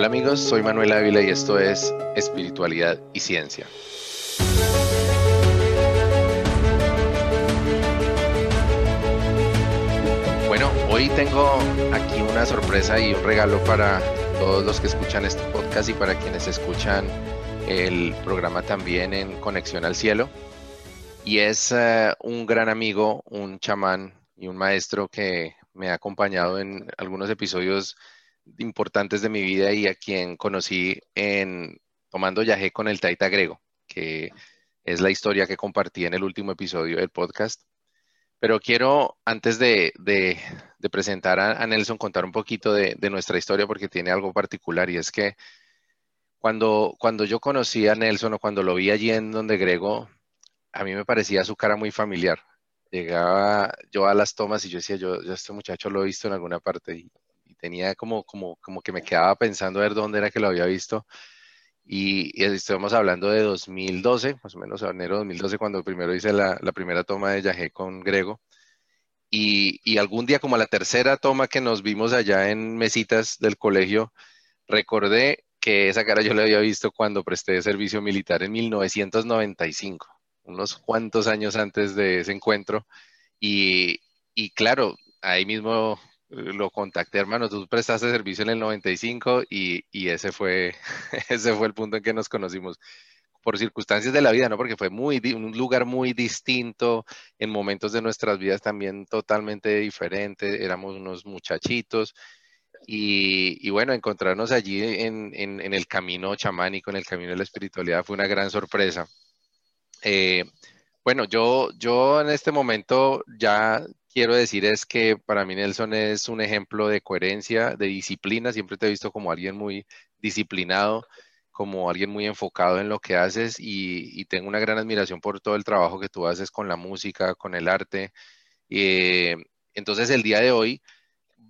Hola amigos, soy Manuel Ávila y esto es Espiritualidad y Ciencia. Bueno, hoy tengo aquí una sorpresa y un regalo para todos los que escuchan este podcast y para quienes escuchan el programa también en Conexión al Cielo. Y es eh, un gran amigo, un chamán y un maestro que me ha acompañado en algunos episodios importantes de mi vida y a quien conocí en tomando yagé con el Taita Grego, que es la historia que compartí en el último episodio del podcast. Pero quiero, antes de, presentar a, Nelson, contar un poquito de, nuestra historia porque tiene algo particular y es que cuando, cuando yo conocí a Nelson o cuando lo vi allí en donde Grego, a mí me parecía su cara muy familiar. Llegaba yo a las tomas y yo decía, yo, yo este muchacho lo he visto en alguna parte y, tenía como, como, como que me quedaba pensando a ver dónde era que lo había visto. Y, y estamos hablando de 2012, más o menos enero de 2012, cuando primero hice la, primera toma de Yajé con Grego. Y, y, algún día, como la tercera toma que nos vimos allá en mesitas del colegio, recordé que esa cara yo la había visto cuando presté servicio militar en 1995, unos cuantos años antes de ese encuentro. Y, y claro, ahí mismo lo contacté, hermano, tú prestaste servicio en el 95 y, y ese, fue, ese fue el punto en que nos conocimos por circunstancias de la vida, ¿no? Porque fue muy, un lugar muy distinto, en momentos de nuestras vidas también totalmente diferente, éramos unos muchachitos y, y bueno, encontrarnos allí en, en, en, el camino chamánico, en el camino de la espiritualidad fue una gran sorpresa. Eh, bueno, yo, yo en este momento ya quiero decir es que para mí Nelson es un ejemplo de coherencia, de disciplina. Siempre te he visto como alguien muy disciplinado, como alguien muy enfocado en lo que haces y, tengo una gran admiración por todo el trabajo que tú haces con la música, con el arte. Eh, entonces el día de hoy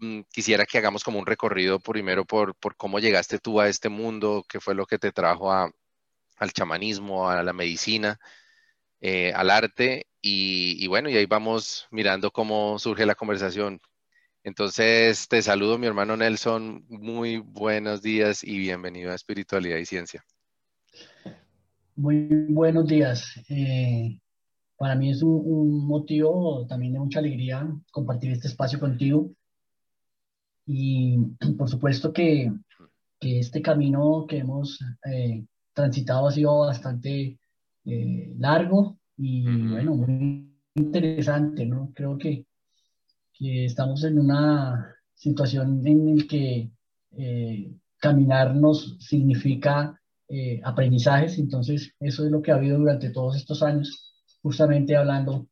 mm, quisiera que hagamos como un recorrido primero por, cómo llegaste tú a este mundo, qué fue lo que te trajo al chamanismo, a la medicina eh, al arte y, bueno, y ahí vamos mirando cómo surge la conversación. Entonces, te saludo, mi hermano Nelson. Muy buenos días y bienvenido a Espiritualidad y Ciencia. Muy buenos días. Eh, para mí es un, motivo también de mucha alegría compartir este espacio contigo. Y por supuesto que, este camino que hemos eh, transitado ha sido bastante eh, largo y bueno, muy interesante, ¿no? Creo que, que estamos en una situación en la que eh, caminarnos significa eh, aprendizajes, entonces eso es lo que ha habido durante todos estos años, justamente hablando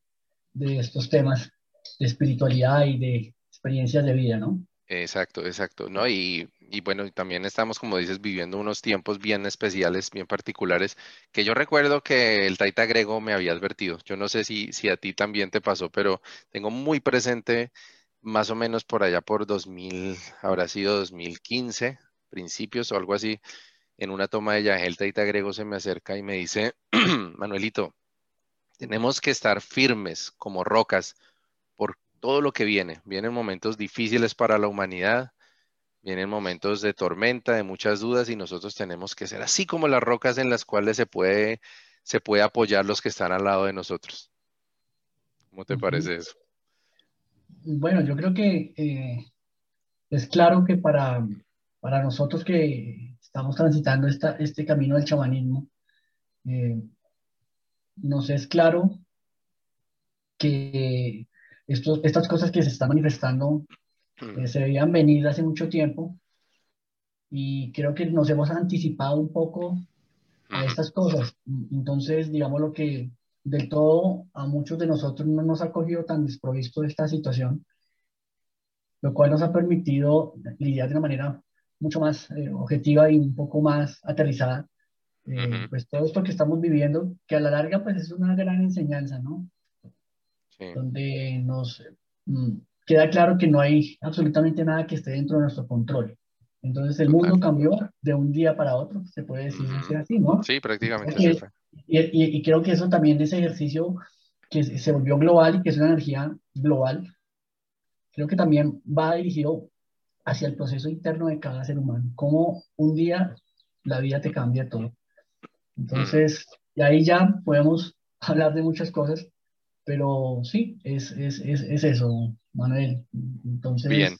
de estos temas de espiritualidad y de experiencias de vida, ¿no? Exacto, exacto, ¿no? Y, y bueno, también estamos, como dices, viviendo unos tiempos bien especiales, bien particulares, que yo recuerdo que el Taita Grego me había advertido. Yo no sé si, si a ti también te pasó, pero tengo muy presente, más o menos por allá por 2000, habrá sido 2015, principios o algo así, en una toma de Yahel, Taita Grego se me acerca y me dice, Manuelito, tenemos que estar firmes como rocas todo lo que viene. Vienen momentos difíciles para la humanidad, vienen momentos de tormenta, de muchas dudas y nosotros tenemos que ser así como las rocas en las cuales se puede, se puede apoyar los que están al lado de nosotros. ¿Cómo te parece eso? Bueno, yo creo que eh, es claro que para, para nosotros que estamos transitando esta, este camino del chamanismo, eh, nos es claro que estas cosas que se están manifestando mm. eh, se veían venir hace mucho tiempo y creo que nos hemos anticipado un poco a estas cosas. Entonces, digamos lo que del todo a muchos de nosotros no nos ha cogido tan desprovisto de esta situación, lo cual nos ha permitido lidiar de una manera mucho más eh, objetiva y un poco más aterrizada. Eh, pues todo esto que estamos viviendo, que a la larga pues es una gran enseñanza, ¿no? donde nos mm, queda claro que no hay absolutamente nada que esté dentro de nuestro control. Entonces el mundo cambió de un día para otro, se puede decir así, ¿no? Sí, prácticamente. Y, y, creo que eso también, ese ejercicio que se volvió global y que es una energía global, creo que también va dirigido hacia el proceso interno de cada ser humano. Cómo un día la vida te cambia todo. Entonces, y ahí ya podemos hablar de muchas cosas, pero sí, es, es, es, es eso, Manuel. Entonces, Bien.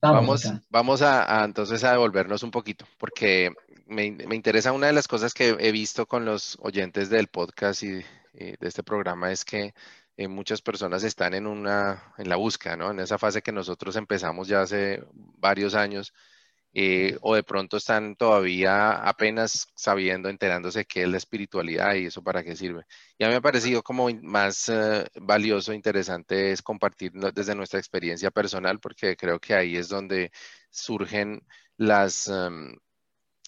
Vamos, vamos a, entonces a devolvernos un poquito, porque me, me, interesa una de las cosas que he visto con los oyentes del podcast y, de este programa es que eh, muchas personas están en una, en la búsqueda, ¿no? En esa fase que nosotros empezamos ya hace varios años eh, o de pronto están todavía apenas sabiendo, enterándose qué es la espiritualidad y eso para qué sirve. Y a mí me ha parecido como más eh, valioso, interesante es compartir desde nuestra experiencia personal, porque creo que ahí es donde surgen las, em,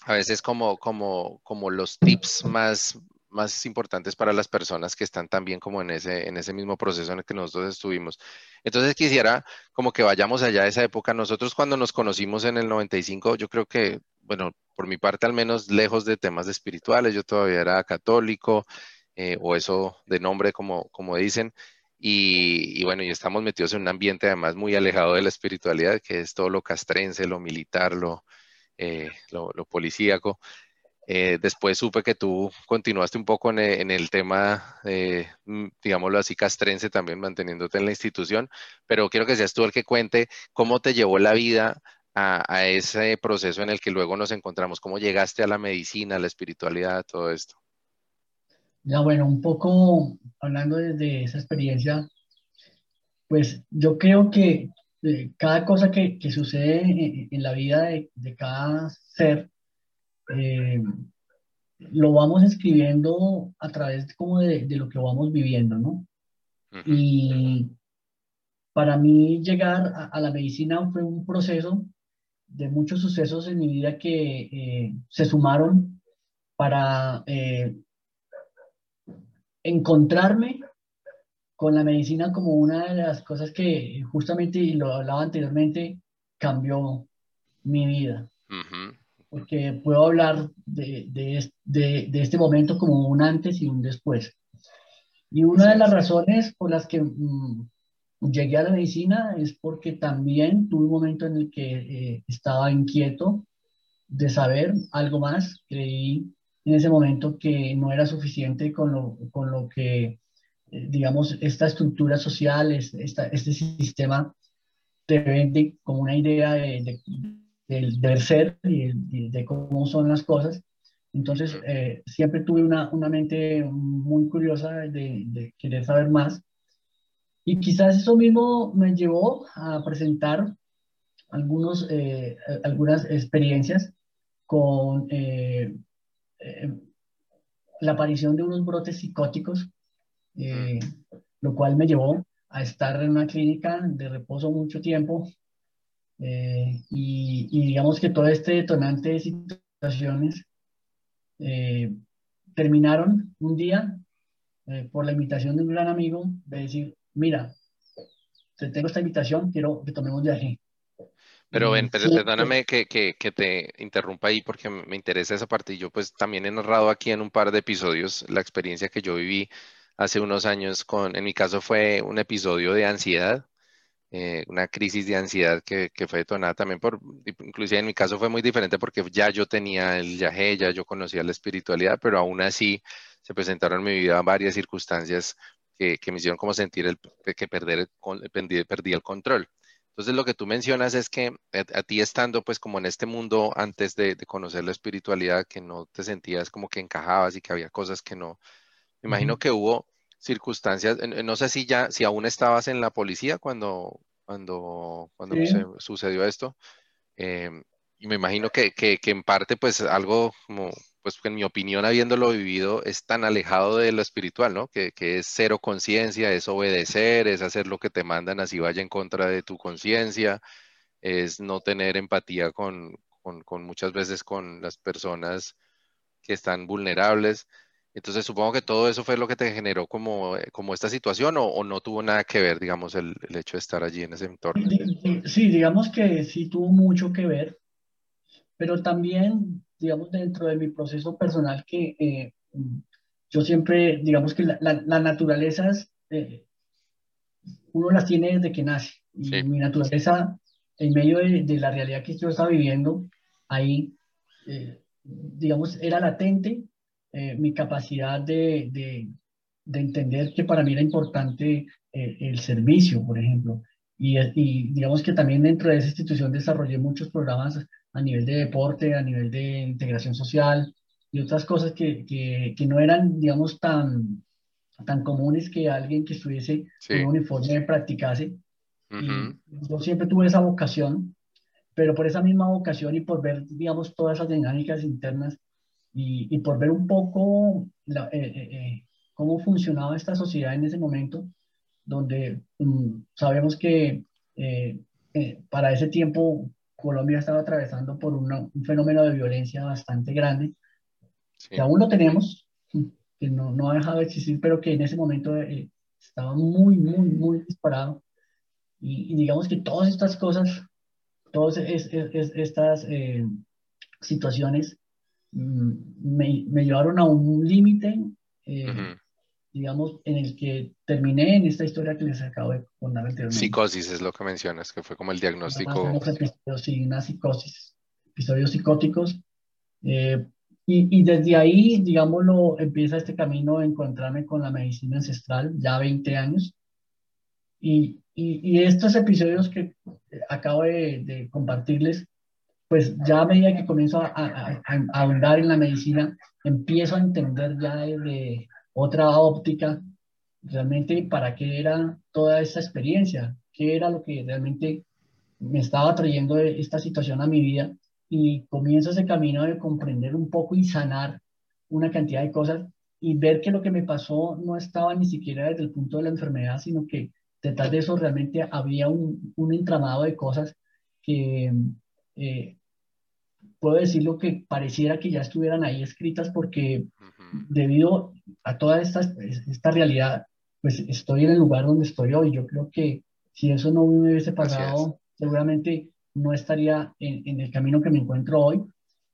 a veces como, como, como los tips más, más importantes para las personas que están también como en ese, en ese mismo proceso en el que nosotros estuvimos. Entonces quisiera como que vayamos allá a esa época. Nosotros cuando nos conocimos en el 95, yo creo que, bueno, por mi parte al menos lejos de temas espirituales, yo todavía era católico eh, o eso de nombre como, como dicen. Y, bueno, y estamos metidos en un ambiente además muy alejado de la espiritualidad, que es todo lo castrense, lo militar, lo, eh, lo, lo policíaco. Eh, después supe que tú continuaste un poco en, e, el tema, eh, digámoslo así, castrense también, manteniéndote en la institución, pero quiero que seas tú el que cuente cómo te llevó la vida a, ese proceso en el que luego nos encontramos, cómo llegaste a la medicina, a la espiritualidad, todo esto. Ya, bueno, un poco hablando desde esa experiencia, pues yo creo que eh, cada cosa que, sucede en, la vida de cada ser, eh, lo vamos escribiendo a través como de, lo que vamos viviendo, ¿no? Y para mí llegar a, la medicina fue un proceso de muchos sucesos en mi vida que eh, se sumaron para eh, encontrarme con la medicina como una de las cosas que justamente, y lo hablaba anteriormente, cambió mi vida porque puedo hablar de, de, de, este momento como un antes y un después. Y una de las razones por las que mm, llegué a la medicina es porque también tuve un momento en el que eh, estaba inquieto de saber algo más. Creí en ese momento que no era suficiente con lo, con lo que, eh, digamos, esta estructura social, esta, este sistema te vende como una idea de, del deber ser y, de cómo son las cosas. Entonces, eh, siempre tuve una, una, mente muy curiosa de, de, querer saber más. Y quizás eso mismo me llevó a presentar algunos, eh, algunas experiencias con eh, la aparición de unos brotes psicóticos, lo cual me llevó a estar en una clínica de reposo mucho tiempo eh, y, digamos que todo este detonante de situaciones eh, terminaron un día eh, por la invitación de un gran amigo de decir, mira, te tengo esta invitación, quiero que tomemos viaje. Pero ven, pero perdóname que, que, que, te interrumpa ahí porque me interesa esa parte. Y yo pues también he narrado aquí en un par de episodios la experiencia que yo viví hace unos años con, en mi caso fue un episodio de ansiedad eh, una crisis de ansiedad que, que, fue detonada también por, inclusive en mi caso fue muy diferente porque ya yo tenía el yagé, ya yo conocía la espiritualidad, pero aún así se presentaron en mi vida varias circunstancias que, que me hicieron como sentir el, que perder, perdí, perdí el control. Entonces lo que tú mencionas es que a, ti estando pues como en este mundo antes de, de, conocer la espiritualidad, que no te sentías como que encajabas y que había cosas que no, me imagino que hubo circunstancias, no sé si ya, si aún estabas en la policía cuando, cuando, cuando sucedió esto. Em, y me imagino que, que, que, en parte, pues algo como, pues en mi opinión, habiéndolo vivido, es tan alejado de lo espiritual, ¿no? Que, que es cero conciencia, es obedecer, es hacer lo que te mandan así vaya en contra de tu conciencia, es no tener empatía con, con, con muchas veces con las personas que están vulnerables. Entonces supongo que todo eso fue lo que te generó como, eh, como esta situación o, no tuvo nada que ver, digamos, el, el, hecho de estar allí en ese entorno. Sí, digamos que sí tuvo mucho que ver, pero también, digamos, dentro de mi proceso personal que eh, yo siempre, digamos que la, la, naturaleza, eh, uno las tiene desde que nace. Y mi naturaleza en medio de, la realidad que yo estaba viviendo, ahí, eh, digamos, era latente eh, mi capacidad de, de, de, entender que para mí era importante eh, el servicio, por ejemplo. Y, y, digamos que también dentro de esa institución desarrollé muchos programas a nivel de deporte, a nivel de integración social y otras cosas que, que, que no eran, digamos, tan, tan comunes que alguien que estuviese en un uniforme practicase. yo siempre tuve esa vocación, pero por esa misma vocación y por ver, digamos, todas esas dinámicas internas y, y por ver un poco la, eh, eh, eh, cómo funcionaba esta sociedad en ese momento, donde um, sabemos que para ese tiempo Colombia estaba atravesando por un fenómeno de violencia bastante grande, que aún lo tenemos, que no, no, ha dejado de existir, pero que en ese momento eh, estaba muy, muy, muy disparado. Y, digamos que todas estas cosas, todas es, es, estas eh, situaciones mm, me, me, llevaron a un límite, eh, digamos, en el que terminé en esta historia que les acabo de contar anteriormente. Psicosis es lo que mencionas, que fue como el diagnóstico. Sí, una psicosis, episodios psicóticos. Eh, y, desde ahí, digámoslo, empieza este camino de encontrarme con la medicina ancestral, ya 20 años. Y, y, estos episodios que acabo de, compartirles, pues ya a medida que comienzo a, a, a, en la medicina, empiezo a entender ya desde otra óptica realmente para qué era toda esta experiencia, qué era lo que realmente me estaba trayendo esta situación a mi vida. Y comienzo ese camino de comprender un poco y sanar una cantidad de cosas y ver que lo que me pasó no estaba ni siquiera desde el punto de la enfermedad, sino que detrás de eso realmente había un, un entramado de cosas que eh, puedo decirlo que pareciera que ya estuvieran ahí escritas porque debido a toda esta, esta realidad, pues estoy en el lugar donde estoy hoy. Yo creo que si eso no me hubiese pasado, seguramente no estaría en, el camino que me encuentro hoy.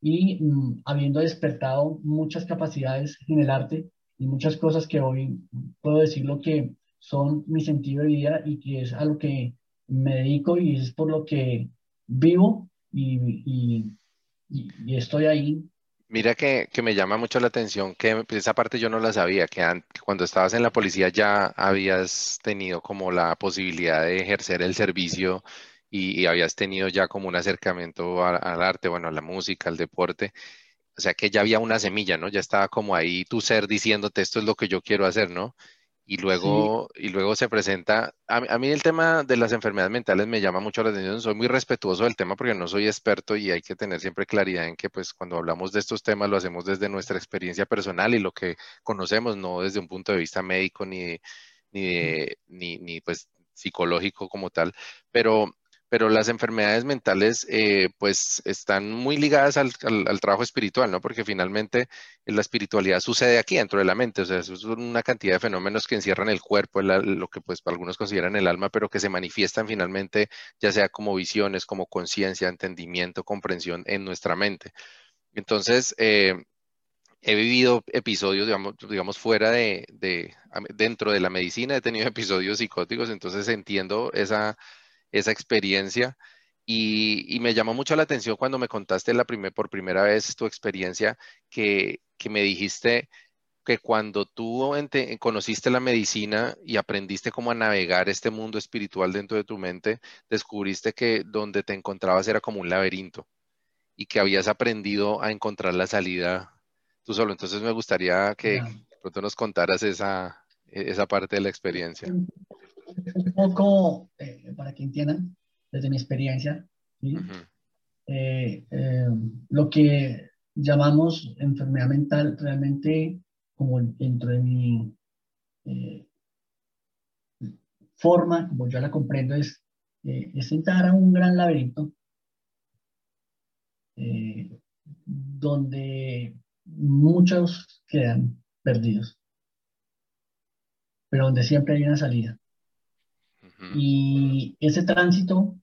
Y mm, habiendo despertado muchas capacidades en el arte y muchas cosas que hoy puedo decir lo que son mi sentido de vida y que es a lo que me dedico y es por lo que vivo y, estoy ahí. Mira que, que, me llama mucho la atención que esa parte yo no la sabía, que cuando estabas en la policía ya habías tenido como la posibilidad de ejercer el servicio y, habías tenido ya como un acercamiento al arte, bueno, a la música, al deporte, o sea que ya había una semilla, ¿no? Ya estaba como ahí tu ser diciéndote esto es lo que yo quiero hacer, ¿no? Y luego, y luego se presenta, a, mí el tema de las enfermedades mentales me llama mucho la atención, soy muy respetuoso del tema porque no soy experto y hay que tener siempre claridad en que pues cuando hablamos de estos temas lo hacemos desde nuestra experiencia personal y lo que conocemos, no desde un punto de vista médico ni, ni, ni, ni pues psicológico como tal, pero pero las enfermedades mentales eh, pues están muy ligadas al, trabajo espiritual, ¿no? Porque finalmente la espiritualidad sucede aquí dentro de la mente, o sea, es una cantidad de fenómenos que encierran el cuerpo, lo que pues algunos consideran el alma, pero que se manifiestan finalmente ya sea como visiones, como conciencia, entendimiento, comprensión en nuestra mente. Entonces, eh, he vivido episodios, digamos, digamos fuera de, de, dentro de la medicina, he tenido episodios psicóticos, entonces entiendo esa esa experiencia. Y, me llamó mucho la atención cuando me contaste la por primera vez tu experiencia, que, me dijiste que cuando tú conociste la medicina y aprendiste cómo a navegar este mundo espiritual dentro de tu mente, descubriste que donde te encontrabas era como un laberinto y que habías aprendido a encontrar la salida tú solo. Entonces me gustaría que pronto nos contaras esa, esa parte de la experiencia un poco, eh, para que entiendan, desde mi experiencia, eh, eh, lo que llamamos enfermedad mental realmente, como dentro de mi forma, como yo la comprendo, es, es entrar a un gran laberinto donde muchos quedan perdidos, pero donde siempre hay una salida. Y ese tránsito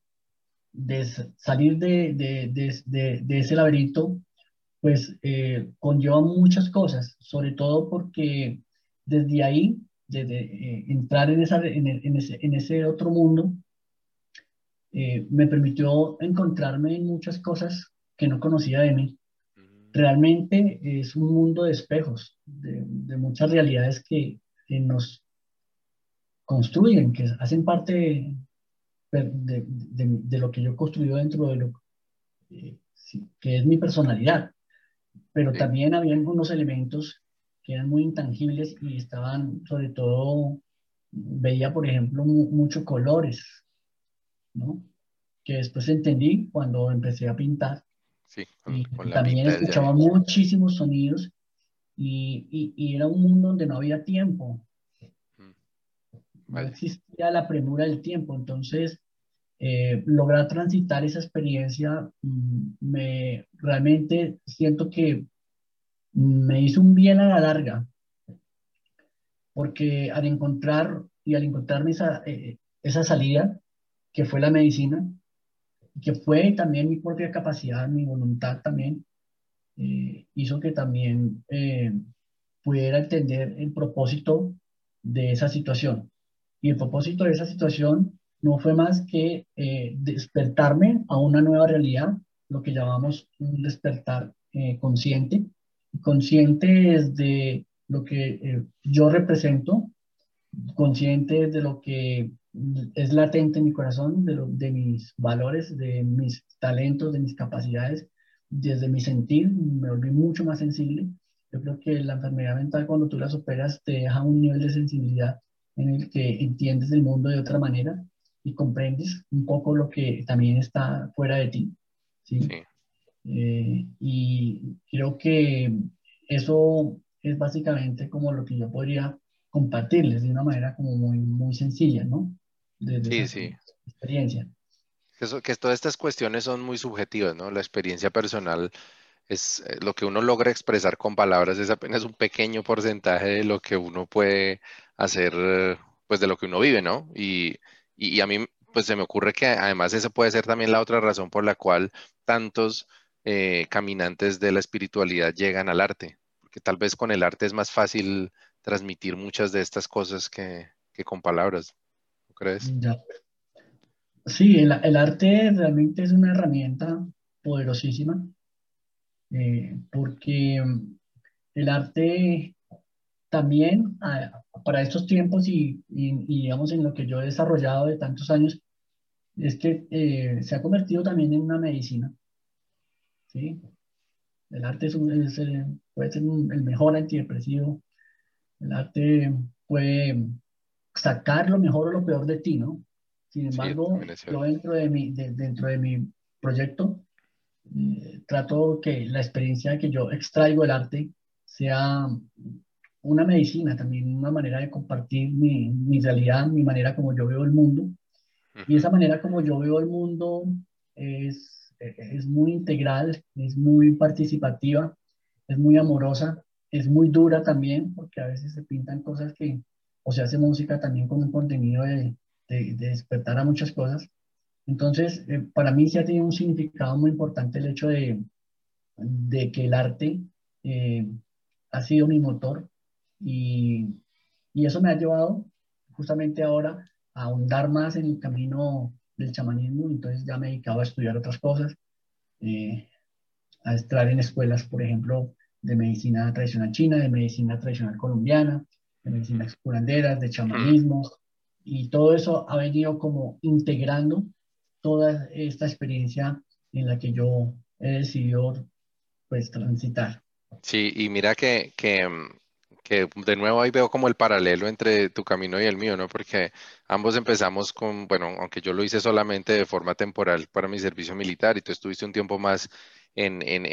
de salir de, de, de, de ese laberinto, pues eh, conlleva muchas cosas, sobre todo porque desde ahí, desde eh, entrar en, esa, en, ese, en ese otro mundo, eh, me permitió encontrarme en muchas cosas que no conocía de mí. Realmente es un mundo de espejos, de, muchas realidades que, nos construyen, que hacen parte de, de, lo que yo he construido dentro de lo eh, que es mi personalidad. Pero también había algunos elementos que eran muy intangibles y estaban, sobre todo, veía, por ejemplo, muchos colores, ¿no? Que después entendí cuando empecé a pintar. Sí, y también escuchaba muchísimos sonidos y, y, era un mundo donde no había tiempo. No existía la premura del tiempo. Entonces, eh, lograr transitar esa experiencia mm, me realmente siento que me hizo un bien a la larga, porque al encontrar y al encontrarme esa, eh, esa salida, que fue la medicina, que fue también mi propia capacidad, mi voluntad también, eh, hizo que también eh, pudiera entender el propósito de esa situación. Y el propósito de esa situación no fue más que despertarme a una nueva realidad, lo que llamamos un despertar consciente, consciente de lo que eh, yo represento, consciente de lo que es latente en mi corazón, de, de mis valores, de mis talentos, de mis capacidades, desde mi sentir, me volví mucho más sensible. Yo creo que la enfermedad mental cuando tú la superas te deja un nivel de sensibilidad en el que entiendes el mundo de otra manera y comprendes un poco lo que también está fuera de ti. ¿sí? sí. Eh, y creo que eso es básicamente como lo que yo podría compartirles de una manera como muy, muy sencilla, ¿no? sí, sí. Experiencia. Eso, que todas estas cuestiones son muy subjetivas, ¿no? La experiencia personal es eh, lo que uno logra expresar con palabras es apenas un pequeño porcentaje de lo que uno puede hacer, pues de lo que uno vive, ¿no? Y, y a mí, pues se me ocurre que además esa puede ser también la otra razón por la cual tantos eh, caminantes de la espiritualidad llegan al arte, porque tal vez con el arte es más fácil transmitir muchas de estas cosas que, con palabras, ¿no crees? Sí, el, arte realmente es una herramienta poderosísima, eh, porque el arte también para estos tiempos y, digamos en lo que yo he desarrollado de tantos años, es que eh, se ha convertido también en una medicina. ¿sí? El arte es, eh, puede ser el mejor antidepresivo. El arte puede sacar lo mejor o lo peor de ti, ¿no? Sin embargo, yo dentro de mi, dentro de mi proyecto eh, trato que la experiencia que yo extraigo del arte sea una medicina también, una manera de compartir mi, mi realidad, mi manera como yo veo el mundo. Y esa manera como yo veo el mundo es es muy integral, es muy participativa, es muy amorosa, es muy dura también, porque a veces se pintan cosas que, o se hace música también con un contenido de, de, despertar a muchas cosas. Entonces, eh, para mí se ha tenido un significado muy importante el hecho de, de que el arte eh, ha sido mi motor y, y eso me ha llevado justamente ahora a ahondar más en el camino del chamanismo, entonces ya me he dedicado a estudiar otras cosas, eh, a estar en escuelas, por ejemplo, de medicina tradicional china, de medicina tradicional colombiana, de medicina curanderas, de chamanismo, y todo eso ha venido como integrando toda esta experiencia en la que yo he decidido pues transitar. Sí, y mira que, que que de nuevo ahí veo como el paralelo entre tu camino y el mío, ¿no? Porque ambos empezamos con, bueno, aunque yo lo hice solamente de forma temporal para mi servicio militar y tú estuviste un tiempo más en, en,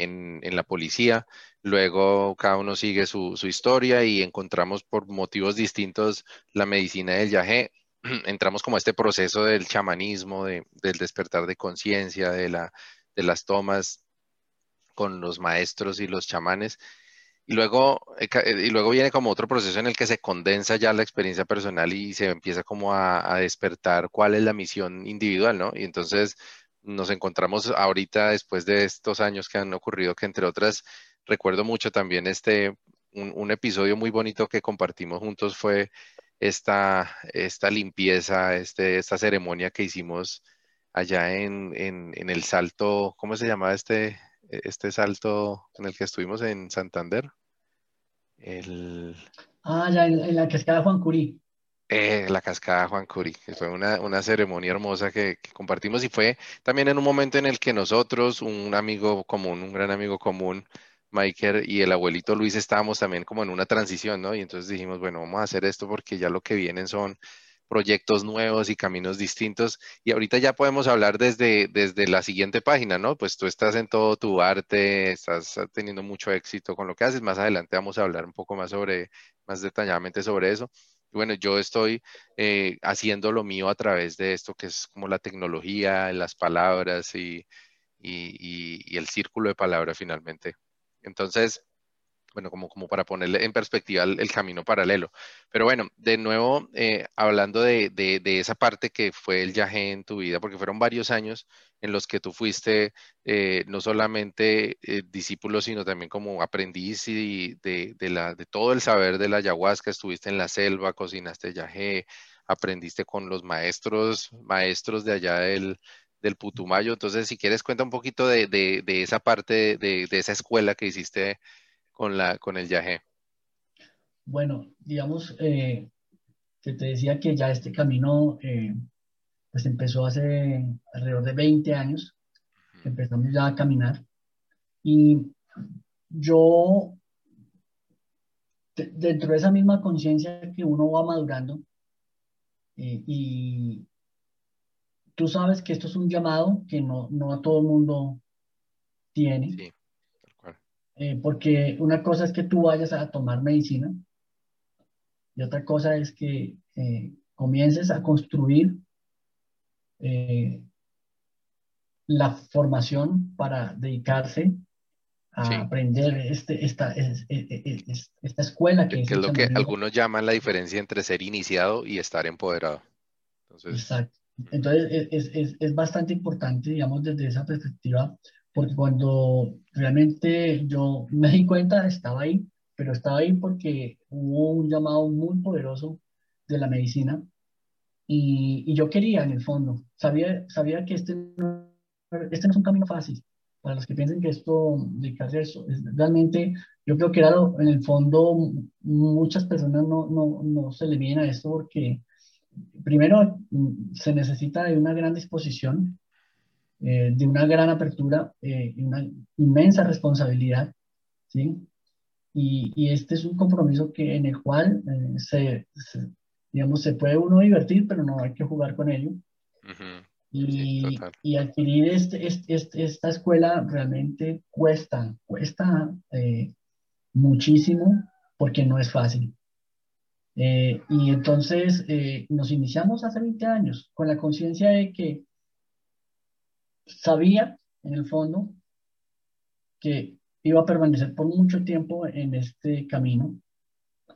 en, la policía, luego cada uno sigue su, su, historia y encontramos por motivos distintos la medicina del yagé, entramos como a este proceso del chamanismo, de, del despertar de conciencia, de, la, de las tomas con los maestros y los chamanes y luego, eh, eh, y luego viene como otro proceso en el que se condensa ya la experiencia personal y se empieza como a, despertar cuál es la misión individual, ¿no? Y entonces nos encontramos ahorita, después de estos años que han ocurrido, que entre otras, recuerdo mucho también este, un, episodio muy bonito que compartimos juntos fue esta, esta limpieza, este, esta ceremonia que hicimos allá en, en, el salto, ¿cómo se llamaba este, este salto en el que estuvimos en Santander? El... Ah, ya en, la cascada Juan Curí. Eh, la cascada Juan Curí, que fue una, una ceremonia hermosa que, que, compartimos y fue también en un momento en el que nosotros, un amigo común, un gran amigo común, Michael y el abuelito Luis estábamos también como en una transición, ¿no? Y entonces dijimos, bueno, vamos a hacer esto porque ya lo que vienen son proyectos nuevos y caminos distintos. Y ahorita ya podemos hablar desde, desde la siguiente página, ¿no? Pues tú estás en todo tu arte, estás teniendo mucho éxito con lo que haces. Más adelante vamos a hablar un poco más sobre, más detalladamente sobre eso. bueno, yo estoy eh, haciendo lo mío a través de esto que es como la tecnología, las palabras y, y, y el círculo de palabras finalmente. Entonces, bueno, como, como para ponerle en perspectiva el, camino paralelo. Pero bueno, de nuevo, eh, hablando de, esa parte que fue el viaje en tu vida, porque fueron varios años en los que tú fuiste eh, no solamente eh, discípulo, sino también como aprendiz de, de todo el saber de la ayahuasca, estuviste en la selva, cocinaste yagé, aprendiste con los maestros, maestros de allá del, del Putumayo. Entonces, si quieres, cuenta un poquito de, de esa parte, de, esa escuela que hiciste con, la, con el yagé? Bueno, digamos eh, que te decía que ya este camino eh, pues empezó hace alrededor de 20 años, empezamos ya a caminar y yo dentro de esa misma conciencia que uno va madurando eh, y tú sabes que esto es un llamado que no, no a todo el mundo tiene. Sí. Eh, porque una cosa es que tú vayas a tomar medicina y otra cosa es que eh, comiences a construir eh, la formación para dedicarse a aprender este, esta, esta escuela que, es, lo que algunos llaman la diferencia entre ser iniciado y estar empoderado. Exacto. Entonces es, es, es, bastante importante, digamos, desde esa perspectiva, porque cuando realmente yo me di cuenta, estaba ahí, pero estaba ahí porque hubo un llamado muy poderoso de la medicina y, y yo quería en el fondo, sabía, sabía que este no, este no es un camino fácil. Para los que piensen que esto, dedicarse a eso, es, realmente yo creo que era en el fondo muchas personas no, no, no se le vienen a esto porque primero se necesita de una gran disposición eh, de una gran apertura eh, y una inmensa responsabilidad, ¿sí? Y, y, este es un compromiso que, en el cual eh, se, digamos, se puede uno divertir, pero no hay que jugar con ello. y, y, adquirir este, este, esta escuela realmente cuesta, cuesta muchísimo porque no es fácil. y entonces nos iniciamos hace 20 años con la conciencia de que sabía en el fondo que iba a permanecer por mucho tiempo en este camino.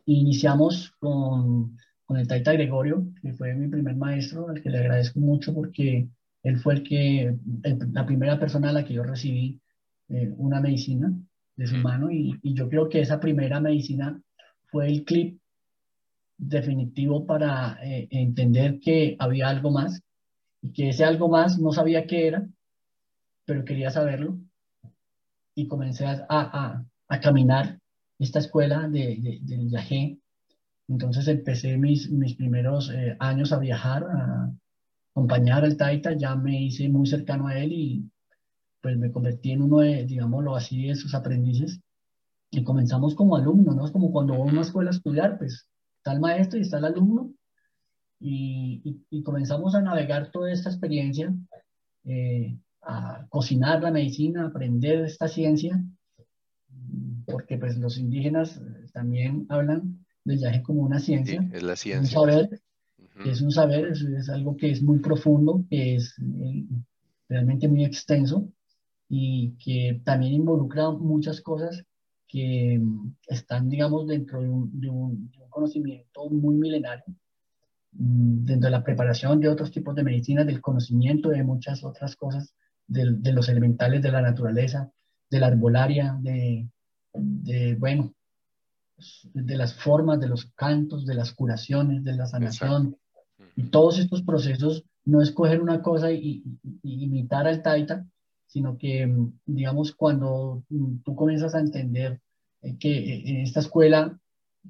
Iniciamos con, con el Taita Gregorio, que fue mi primer maestro, al que le agradezco mucho porque él fue el que, la primera persona a la que yo recibí eh, una medicina de su mano y, y, yo creo que esa primera medicina fue el clip definitivo para eh, entender que había algo más y que ese algo más no sabía qué era, pero quería saberlo y comencé a, a, a caminar esta escuela de, de, del viaje. Entonces empecé mis, mis primeros eh, años a viajar, a acompañar al Taita, ya me hice muy cercano a él y pues me convertí en uno de, digámoslo así, de sus aprendices. Y comenzamos como alumnos, ¿no? Es como cuando voy a una escuela a estudiar, pues está el maestro y está el alumno. Y, y, y comenzamos a navegar toda esta experiencia eh, a cocinar la medicina, aprender esta ciencia, porque pues los indígenas también hablan del viaje como una ciencia. es la ciencia. Un saber, es un saber, es, algo que es muy profundo, que es eh, realmente muy extenso y que también involucra muchas cosas que mm, están, digamos, dentro de un conocimiento muy milenario mm, dentro de la preparación de otros tipos de medicinas, del conocimiento de muchas otras cosas de, los elementales de la naturaleza, de la arbolaria, de, de, bueno, de las formas, de los cantos, de las curaciones, de la sanación. Y todos estos procesos no es coger una cosa y, imitar al Taita, sino que, digamos, cuando tú comienzas a entender eh, que eh, en esta escuela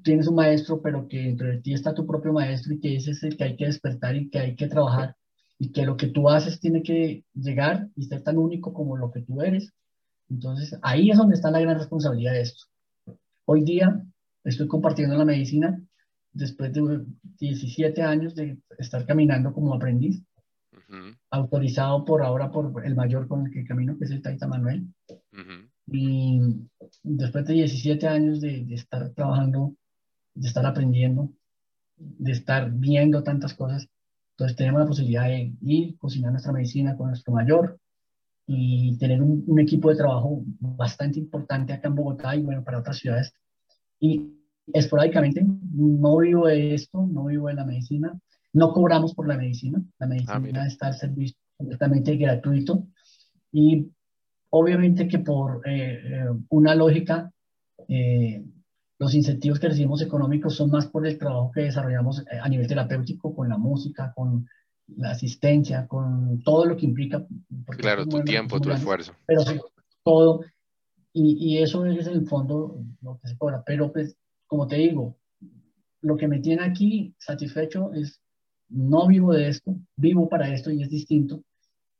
tienes un maestro, pero que dentro de ti está tu propio maestro y que ese es el que hay que despertar y que hay que trabajar y que lo que tú haces tiene que llegar y ser tan único como lo que tú eres. Entonces, ahí es donde está la gran responsabilidad de esto. Hoy día estoy compartiendo la medicina después de 17 años de estar caminando como aprendiz, autorizado por ahora por el mayor con el que camino, que es el Taita Manuel. Y después de 17 años de, de, estar trabajando, de estar aprendiendo, de estar viendo tantas cosas, entonces tenemos la posibilidad de ir, cocinar nuestra medicina con nuestro mayor y tener un, un equipo de trabajo bastante importante acá en Bogotá y bueno, para otras ciudades. Y esporádicamente, no vivo de esto, no vivo de la medicina, no cobramos por la medicina, la medicina ah, está al servicio completamente gratuito. Y obviamente que por eh, eh, una lógica, eh, los incentivos que recibimos económicos son más por el trabajo que desarrollamos a nivel terapéutico, con la música, con la asistencia, con todo lo que implica. Claro, tu tiempo, tu esfuerzo. Pero sí, todo. Y, y, eso es en el fondo lo que se cobra. Pero pues como te digo, lo que me tiene aquí satisfecho es, no vivo de esto, vivo para esto y es distinto.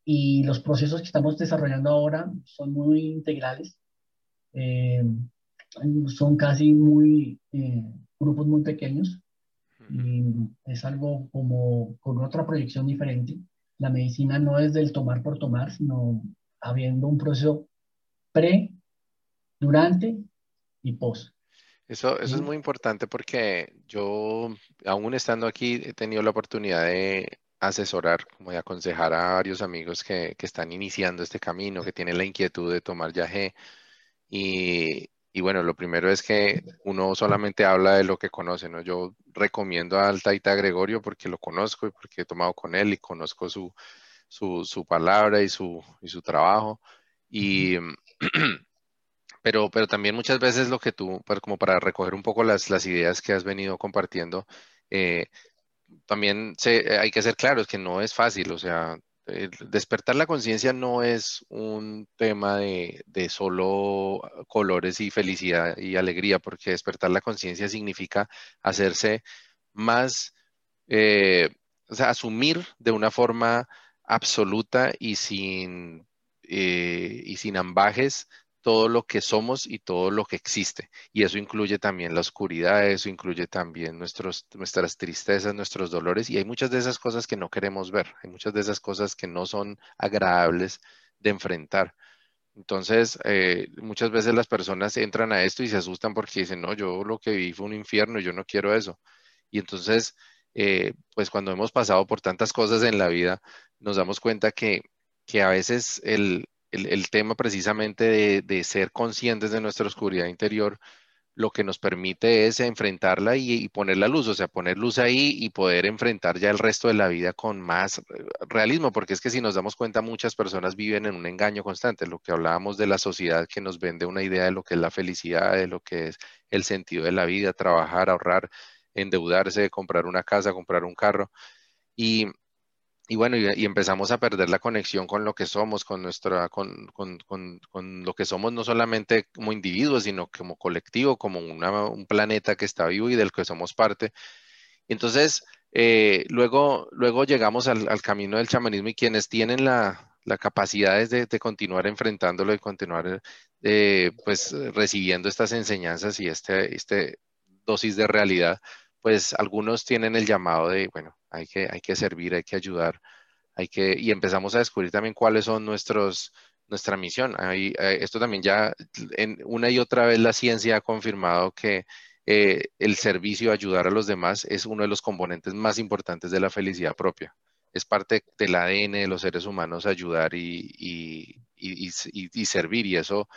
Y los procesos que estamos desarrollando ahora son muy integrales, eh, son casi muy, eh, grupos muy pequeños y es algo como con otra proyección diferente. La medicina no es del tomar por tomar, sino habiendo un proceso pre, durante y post. Eso, eso es muy importante porque yo, aún estando aquí, he tenido la oportunidad de asesorar, como de aconsejar a varios amigos que, que están iniciando este camino, que tienen la inquietud de tomar yagé. Y, y bueno, lo primero es que uno solamente habla de lo que conoce, ¿no? Yo recomiendo al Taita Gregorio porque lo conozco y porque he tomado con él y conozco su, su, su palabra y su, y su trabajo. Y, pero, pero también muchas veces lo que tú, como para recoger un poco las, las ideas que has venido compartiendo, eh, también se, hay que ser claros que no es fácil, o sea, despertar la conciencia no es un tema de, solo colores y felicidad y alegría, porque despertar la conciencia significa hacerse más, eh, o sea, asumir de una forma absoluta y sin, eh, y sin ambajes todo lo que somos y todo lo que existe. Y eso incluye también la oscuridad, eso incluye también nuestras tristezas, nuestros dolores. Y hay muchas de esas cosas que no queremos ver, hay muchas de esas cosas que no son agradables de enfrentar. Entonces, eh, muchas veces las personas entran a esto y se asustan porque dicen, no, yo lo que vi fue un infierno yo no quiero eso. Y entonces, eh, pues cuando hemos pasado por tantas cosas en la vida, nos damos cuenta que, que a veces el, el, tema precisamente de, ser conscientes de nuestra oscuridad interior, lo que nos permite es enfrentarla y, poner la luz, o sea, poner luz ahí y poder enfrentar ya el resto de la vida con más eh, realismo, porque es que si nos damos cuenta, muchas personas viven en un engaño constante, lo que hablábamos de la sociedad que nos vende una idea de lo que es la felicidad, de lo que es el sentido de la vida, trabajar, ahorrar, endeudarse, comprar una casa, comprar un carro. Y, y bueno, y, empezamos a perder la conexión con lo que somos, con nuestra, con, con, con, con, lo que somos no solamente como individuos, sino como colectivo, como una, un planeta que está vivo y del que somos parte. Entonces, eh, luego, luego llegamos al, camino del chamanismo y quienes tienen la, la capacidad de, de, continuar enfrentándolo y continuar eh, pues recibiendo estas enseñanzas y este, este dosis de realidad, pues algunos tienen el llamado de, bueno, hay que, hay que servir, hay que ayudar, hay que, y empezamos a descubrir también cuáles son nuestros, nuestra misión. Eh, esto también ya, en, una y otra vez la ciencia ha confirmado que eh, el servicio, ayudar a los demás, es uno de los componentes más importantes de la felicidad propia. Es parte del ADN de los seres humanos ayudar y, y, y, y servir, y eso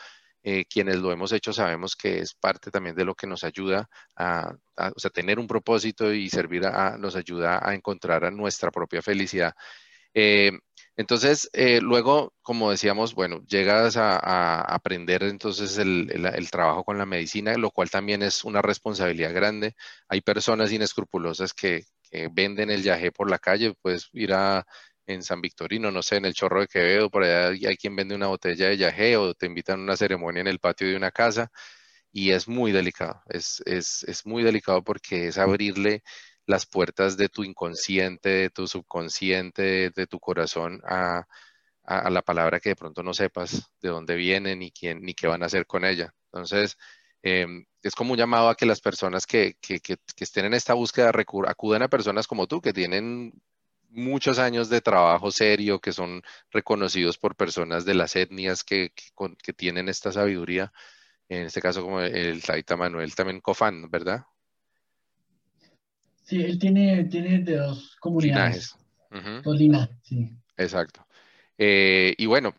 eh, quienes lo hemos hecho sabemos que es parte también de lo que nos ayuda a, o sea, tener un propósito y servir a, nos ayuda a encontrar a nuestra propia felicidad. Eh, entonces, eh, luego, como decíamos, bueno, llegas a, aprender entonces el, el, trabajo con la medicina, lo cual también es una responsabilidad grande. Hay personas inescrupulosas que venden el yagé por la calle, puedes ir a en San Victorino, no sé, en el Chorro de Quevedo, por allá hay quien vende una botella de yagé o te invitan a una ceremonia en el patio de una casa y es muy delicado, es, es, es muy delicado porque es abrirle las puertas de tu inconsciente, de tu subconsciente, de tu corazón a, a, la palabra que de pronto no sepas de dónde viene ni quién ni qué van a hacer con ella. Entonces, em, es como un llamado a que las personas que, que, que, estén en esta búsqueda acudan a personas como tú, que tienen muchos años de trabajo serio, que son reconocidos por personas de las etnias que, que, tienen esta sabiduría, en este caso como el Taita Manuel también Cofán, ¿verdad? Sí, él tiene, tiene de dos comunidades. Dos linajes, sí. Exacto. Eh, y bueno,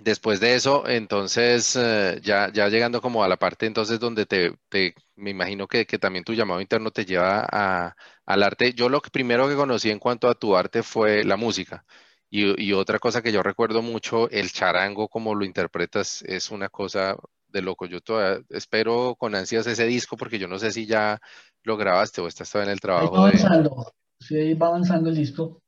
después de eso, entonces, eh, ya, ya llegando como a la parte entonces donde te, te me imagino que, que, también tu llamado interno te lleva a, al arte. Yo lo primero que conocí en cuanto a tu arte fue la música. Y, y, otra cosa que yo recuerdo mucho, el charango, como lo interpretas, es una cosa de loco. Yo todavía espero con ansias ese disco porque yo no sé si ya lo grabaste o estás todavía en el trabajo. va avanzando, sí, va avanzando el disco.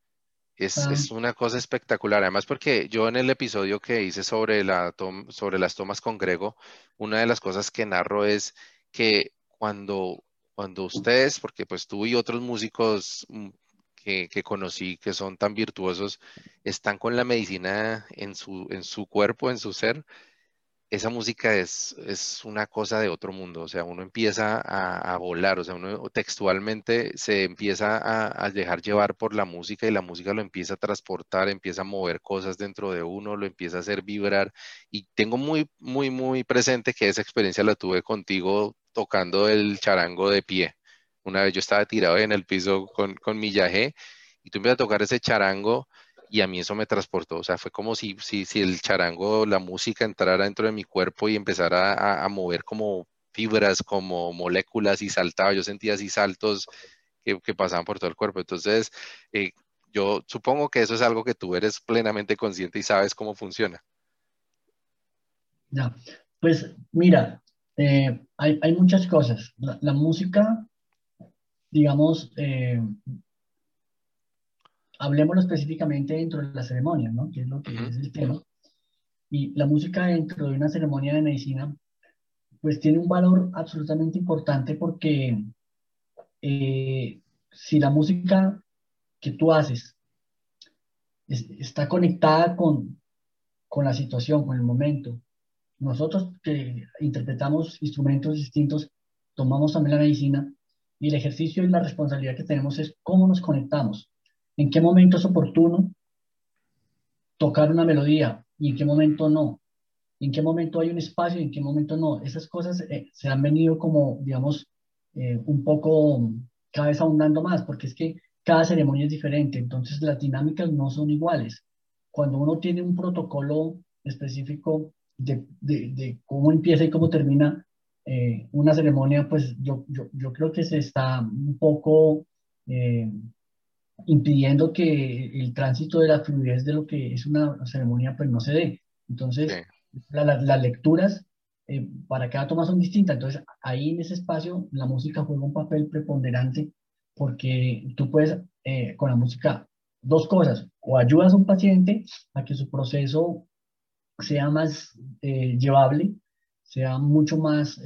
Es, es, una cosa espectacular, además porque yo en el episodio que hice sobre, la sobre las tomas con Grego, una de las cosas que narro es que cuando, cuando ustedes, porque pues tú y otros músicos mm, que, que, conocí que son tan virtuosos, están con la medicina en su, en su cuerpo, en su ser, esa música es, es, una cosa de otro mundo, o sea, uno empieza a, volar, o sea, uno textualmente se empieza a, dejar llevar por la música y la música lo empieza a transportar, empieza a mover cosas dentro de uno, lo empieza a hacer vibrar y tengo muy, muy, muy presente que esa experiencia la tuve contigo tocando el charango de pie. Una vez yo estaba tirado en el piso con, con mi yajé y tú empiezas a tocar ese charango y a mí eso me transportó, o sea, fue como si, si, si el charango, la música entrara dentro de mi cuerpo y empezara a, mover como fibras, como moléculas y saltaba, yo sentía así saltos que, que pasaban por todo el cuerpo. Entonces, eh, yo supongo que eso es algo que tú eres plenamente consciente y sabes cómo funciona. Ya, pues mira, eh, hay, hay, muchas cosas. La, música, digamos, eh, hablemoslo específicamente dentro de la ceremonia, ¿no? Que es lo que es el tema. Y la música dentro de una ceremonia de medicina, pues tiene un valor absolutamente importante porque eh, si la música que tú haces está conectada con, con la situación, con el momento, nosotros que interpretamos instrumentos distintos, tomamos también la medicina y el ejercicio y la responsabilidad que tenemos es cómo nos conectamos en qué momento es oportuno tocar una melodía y en qué momento no, en qué momento hay un espacio y en qué momento no. Esas cosas eh, se han venido como, digamos, eh, un poco cada vez ahondando más, porque es que cada ceremonia es diferente, entonces las dinámicas no son iguales. Cuando uno tiene un protocolo específico de, de, cómo empieza y cómo termina eh, una ceremonia, pues yo, yo, yo, creo que se está un poco impidiendo que el tránsito de la fluidez de lo que es una ceremonia pues no se dé. Entonces, las lecturas eh, para cada toma son distintas. Entonces, ahí en ese espacio la música juega un papel preponderante porque tú puedes eh, con la música dos cosas, o ayudas a un paciente a que su proceso sea más eh, llevable, sea mucho más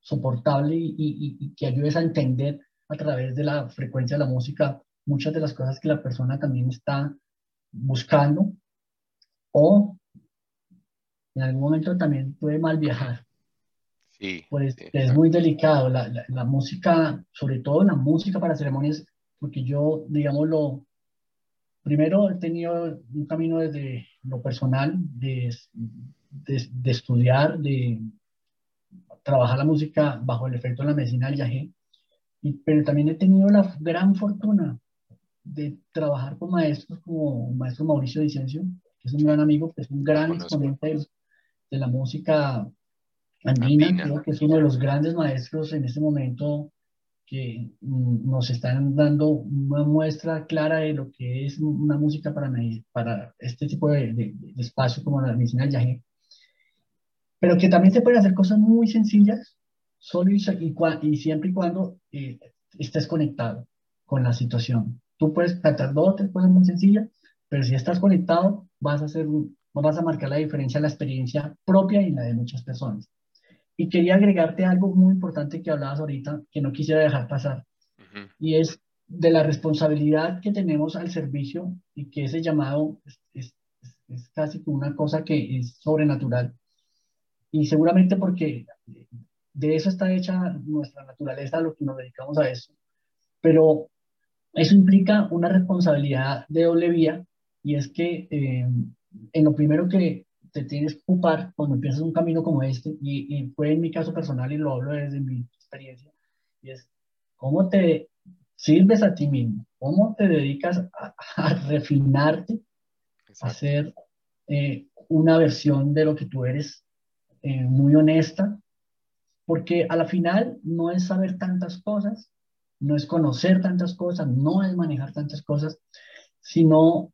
soportable y, y que ayudes a entender a través de la frecuencia de la música muchas de las cosas que la persona también está buscando o en algún momento también puede mal viajar. Sí, pues es muy delicado. La, la, música, sobre todo la música para ceremonias, porque yo, digamos, lo primero he tenido un camino desde lo personal, de, de, de estudiar, de trabajar la música bajo el efecto de la medicina del viaje, pero también he tenido la gran fortuna de trabajar con maestros como el maestro Mauricio Vicencio, que es un gran amigo, que es un gran exponente de, la música andina, creo que es uno de los grandes maestros en este momento que mm, nos están dando una muestra clara de lo que es una música para, para este tipo de, espacio como la medicina del viaje, pero que también se pueden hacer cosas muy sencillas, solo y, y, siempre y cuando eh, estés conectado. con la situación. Tú puedes tratar dos tres cosas muy sencillas, pero si estás conectado, vas a, hacer, vas a marcar la diferencia en la experiencia propia y en la de muchas personas. Y quería agregarte algo muy importante que hablabas ahorita, que no quisiera dejar pasar, y es de la responsabilidad que tenemos al servicio y que ese llamado es, es, casi como una cosa que es sobrenatural. Y seguramente porque de eso está hecha nuestra naturaleza, lo que nos dedicamos a eso. Pero eso implica una responsabilidad de doble vía y es que eh, en lo primero que te tienes que ocupar cuando empiezas un camino como este, y, y, fue en mi caso personal y lo hablo desde mi experiencia, y es cómo te sirves a ti mismo, cómo te dedicas a, refinarte, a hacer eh, una versión de lo que tú eres eh, muy honesta, porque a la final no es saber tantas cosas, no es conocer tantas cosas, no es manejar tantas cosas, sino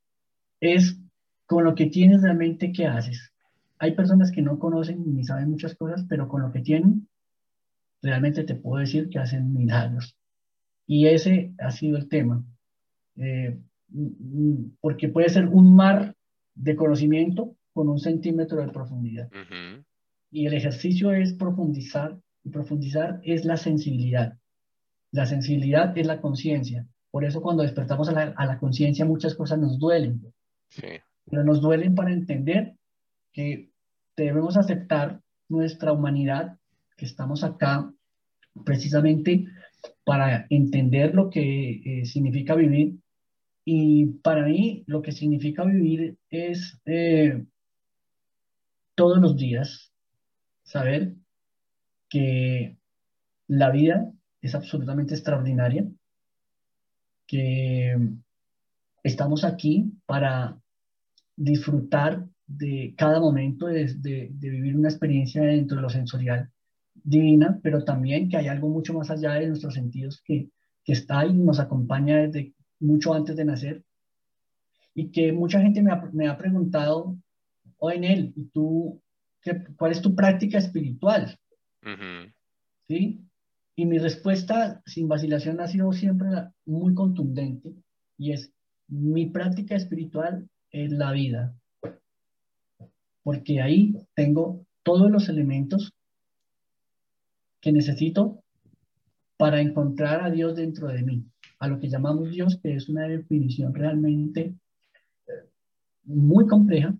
es con lo que tienes realmente qué haces. Hay personas que no conocen ni saben muchas cosas, pero con lo que tienen, realmente te puedo decir que hacen milagros. Y ese ha sido el tema. Eh, porque puede ser un mar de conocimiento con un centímetro de profundidad. Y el ejercicio es profundizar, y profundizar es la sensibilidad. La sensibilidad es la conciencia. Por eso cuando despertamos a la, a la conciencia muchas cosas nos duelen. Pero nos duelen para entender que debemos aceptar nuestra humanidad, que estamos acá precisamente para entender lo que eh, significa vivir. Y para mí lo que significa vivir es eh, todos los días saber que la vida es absolutamente extraordinaria, que estamos aquí para disfrutar de cada momento, de, de, vivir una experiencia dentro de lo sensorial divina, pero también que hay algo mucho más allá de nuestros sentidos que, que está ahí, nos acompaña desde mucho antes de nacer y que mucha gente me ha, me ha preguntado, o en él, ¿y tú qué, cuál es tu práctica espiritual? ¿Sí? Y mi respuesta sin vacilación ha sido siempre muy contundente y es, mi práctica espiritual es la vida. Porque ahí tengo todos los elementos que necesito para encontrar a Dios dentro de mí, a lo que llamamos Dios, que es una definición realmente muy compleja.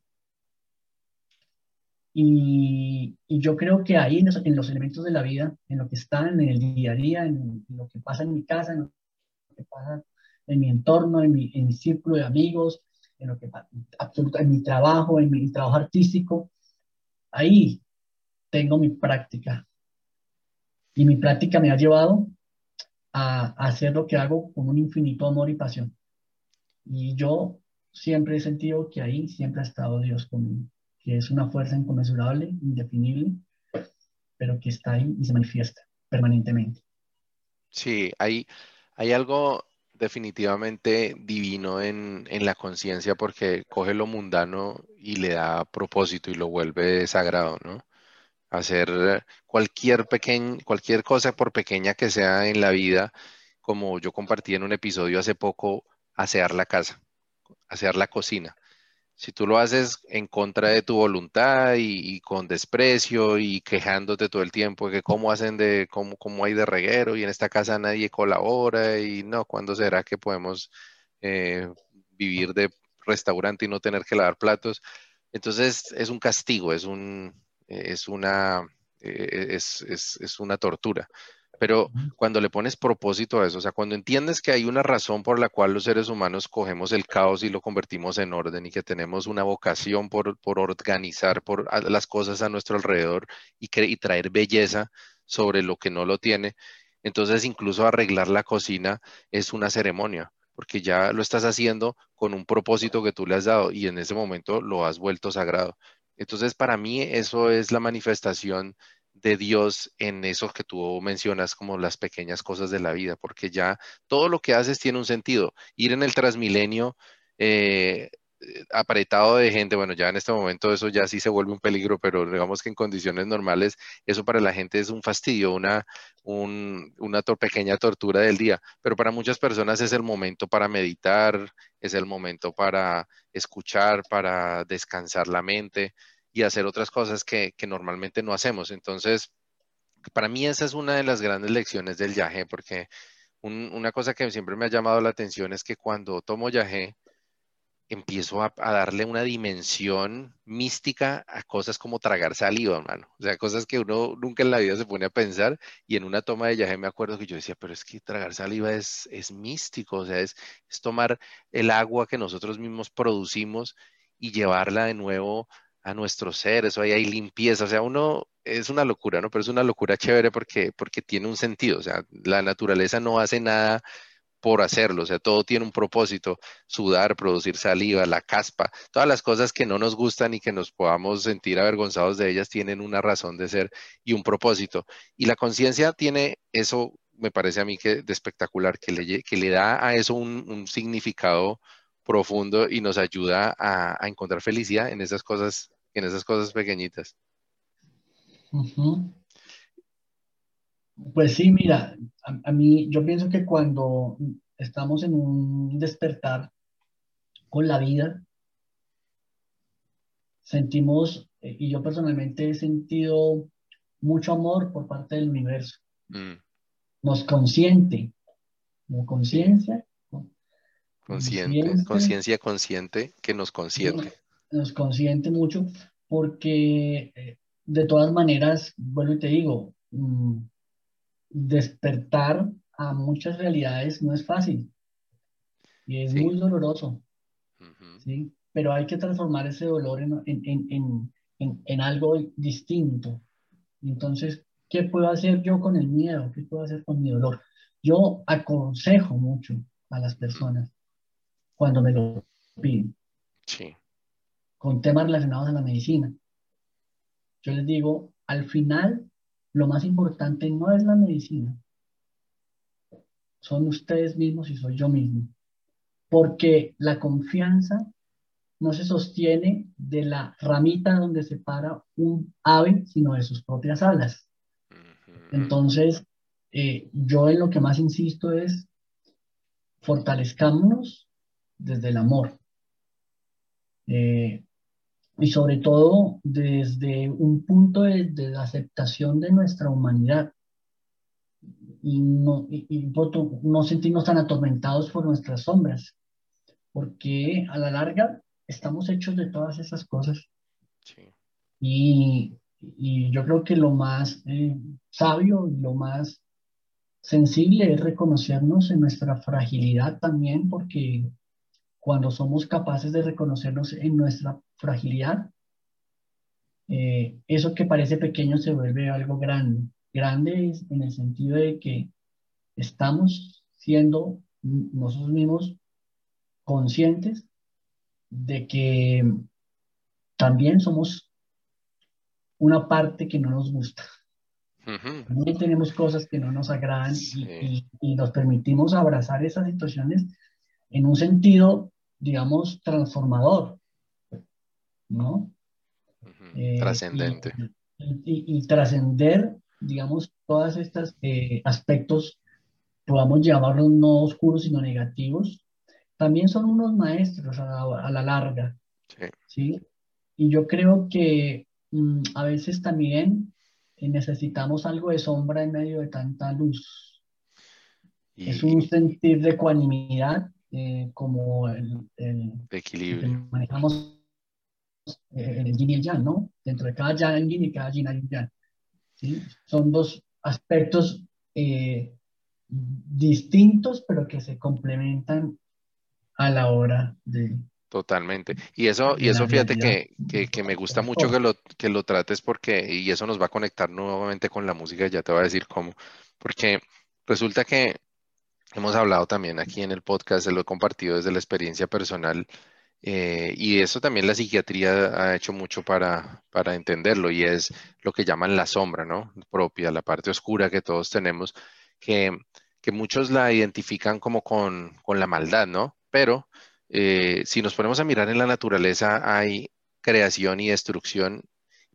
Y, yo creo que ahí en los, elementos de la vida, en lo que está en el día a día, en, lo que pasa en mi casa, en lo que pasa en mi entorno, en mi, en mi círculo de amigos, en, lo que, en mi trabajo, en mi trabajo artístico, ahí tengo mi práctica. Y mi práctica me ha llevado a, hacer lo que hago con un infinito amor y pasión. Y yo siempre he sentido que ahí siempre ha estado Dios conmigo, que es una fuerza inconmensurable, indefinible, pero que está ahí y se manifiesta permanentemente. Sí, hay, hay algo definitivamente divino en, la conciencia porque coge lo mundano y le da propósito y lo vuelve sagrado, ¿no? Hacer cualquier pequeña, cualquier cosa por pequeña que sea en la vida, como yo compartí en un episodio hace poco, asear la casa, asear la cocina si tú lo haces en contra de tu voluntad y, con desprecio y quejándote todo el tiempo que cómo hacen de, cómo, cómo, hay de reguero y en esta casa nadie colabora y no, ¿cuándo será que podemos eh, vivir de restaurante y no tener que lavar platos? Entonces es un castigo, es, un, es, una, eh, es, es, es una tortura. Pero cuando le pones propósito a eso, o sea, cuando entiendes que hay una razón por la cual los seres humanos cogemos el caos y lo convertimos en orden y que tenemos una vocación por, organizar por las cosas a nuestro alrededor y, y traer belleza sobre lo que no lo tiene, entonces incluso arreglar la cocina es una ceremonia porque ya lo estás haciendo con un propósito que tú le has dado y en ese momento lo has vuelto sagrado. Entonces, para mí eso es la manifestación de Dios en eso que tú mencionas como las pequeñas cosas de la vida, porque ya todo lo que haces tiene un sentido. Ir en el Transmilenio, eh, eh, apretado de gente, bueno, ya en este momento eso ya sí se vuelve un peligro, pero digamos que en condiciones normales eso para la gente es un fastidio, una, una pequeña tortura del día, pero para muchas personas es el momento para meditar, es el momento para escuchar, para descansar la mente y hacer otras cosas que, normalmente no hacemos. Entonces, para mí esa es una de las grandes lecciones del viaje, porque una cosa que siempre me ha llamado la atención es que cuando tomo yagé, empiezo a, darle una dimensión mística a cosas como tragar saliva, hermano. O sea, cosas que uno nunca en la vida se pone a pensar. Y en una toma de yagé me acuerdo que yo decía, pero es que tragar saliva es, es místico, o sea, es, es tomar el agua que nosotros mismos producimos y llevarla de nuevo a nuestro ser, eso ahí hay limpieza, o sea, uno es una locura, ¿no? Pero es una locura chévere porque, porque tiene un sentido, o sea, la naturaleza no hace nada por hacerlo, o sea, todo tiene un propósito, sudar, producir saliva, la caspa, todas las cosas que no nos gustan y que nos podamos sentir avergonzados de ellas tienen una razón de ser y un propósito. Y la conciencia tiene eso, me parece a mí que de espectacular, que le, que le da a eso un, un significado profundo y nos ayuda a, encontrar felicidad en esas cosas, en esas cosas pequeñitas. Pues sí, mira, a, mí yo pienso que cuando estamos en un despertar con la vida, sentimos, y yo personalmente he sentido mucho amor por parte del universo. Mm. Nos consiente, como conciencia, Consciente, conciencia consciente que nos consiente. Nos consiente mucho porque eh, de todas maneras, bueno, y te digo, mm, despertar a muchas realidades no es fácil y es muy doloroso, ¿sí? Pero hay que transformar ese dolor en, en, en, en, algo distinto. Entonces, ¿qué puedo hacer yo con el miedo? ¿Qué puedo hacer con mi dolor? Yo aconsejo mucho a las personas cuando me lo piden. Sí. Con temas relacionados a la medicina. Yo les digo, al final, lo más importante no es la medicina. Son ustedes mismos y soy yo mismo. Porque la confianza no se sostiene de la ramita donde se para un ave, sino de sus propias alas. Entonces, eh, yo en lo que más insisto es fortalezcámonos desde el amor. Eh, y sobre todo desde un punto de, de, aceptación de nuestra humanidad y no, y, no sentirnos tan atormentados por nuestras sombras, porque a la larga estamos hechos de todas esas cosas. Y, y, yo creo que lo más eh, sabio, lo más sensible es reconocernos en nuestra fragilidad también, porque cuando somos capaces de reconocernos en nuestra fragilidad, eh, eso que parece pequeño se vuelve algo grande. Grande en el sentido de que estamos siendo nosotros mismos conscientes de que también somos una parte que no nos gusta. También tenemos cosas que no nos agradan y, y, nos permitimos abrazar esas situaciones en un sentido digamos, transformador, ¿no? Eh, trascendente. Y, trascender, digamos, todas estas eh, aspectos, podamos llamarlos no oscuros, sino negativos, también son unos maestros a, la larga. Sí. Y yo creo que mm, a veces también necesitamos algo de sombra en medio de tanta luz. Es un sentir de ecuanimidad eh, como el, equilibrio. manejamos eh, el yin y el yang, ¿no? Dentro de cada yang y cada yin hay yang. ¿sí? Son dos aspectos eh, distintos, pero que se complementan a la hora de... Totalmente. Y eso, y eso fíjate que, que, que, me gusta mucho que lo, que lo trates porque, y eso nos va a conectar nuevamente con la música, ya te voy a decir cómo, porque resulta que Hemos hablado también aquí en el podcast, se lo he compartido desde la experiencia personal eh, y eso también la psiquiatría ha hecho mucho para, para entenderlo y es lo que llaman la sombra, ¿no? Propia, la parte oscura que todos tenemos, que, que muchos la identifican como con, con la maldad, ¿no? Pero eh, si nos ponemos a mirar en la naturaleza, hay creación y destrucción,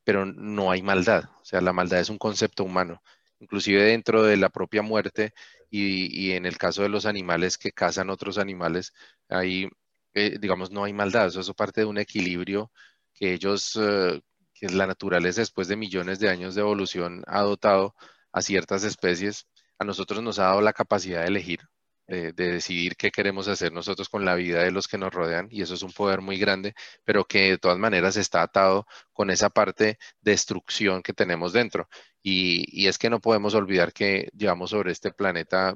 pero no hay maldad. O sea, la maldad es un concepto humano. Inclusive dentro de la propia muerte y, en el caso de los animales que cazan otros animales, ahí, eh, digamos, no hay maldad. Eso es parte de un equilibrio que ellos, eh, que la naturaleza después de millones de años de evolución ha dotado a ciertas especies. A nosotros nos ha dado la capacidad de elegir de, decidir qué queremos hacer nosotros con la vida de los que nos rodean y eso es un poder muy grande, pero que de todas maneras está atado con esa parte de destrucción que tenemos dentro. Y, y es que no podemos olvidar que llevamos sobre este planeta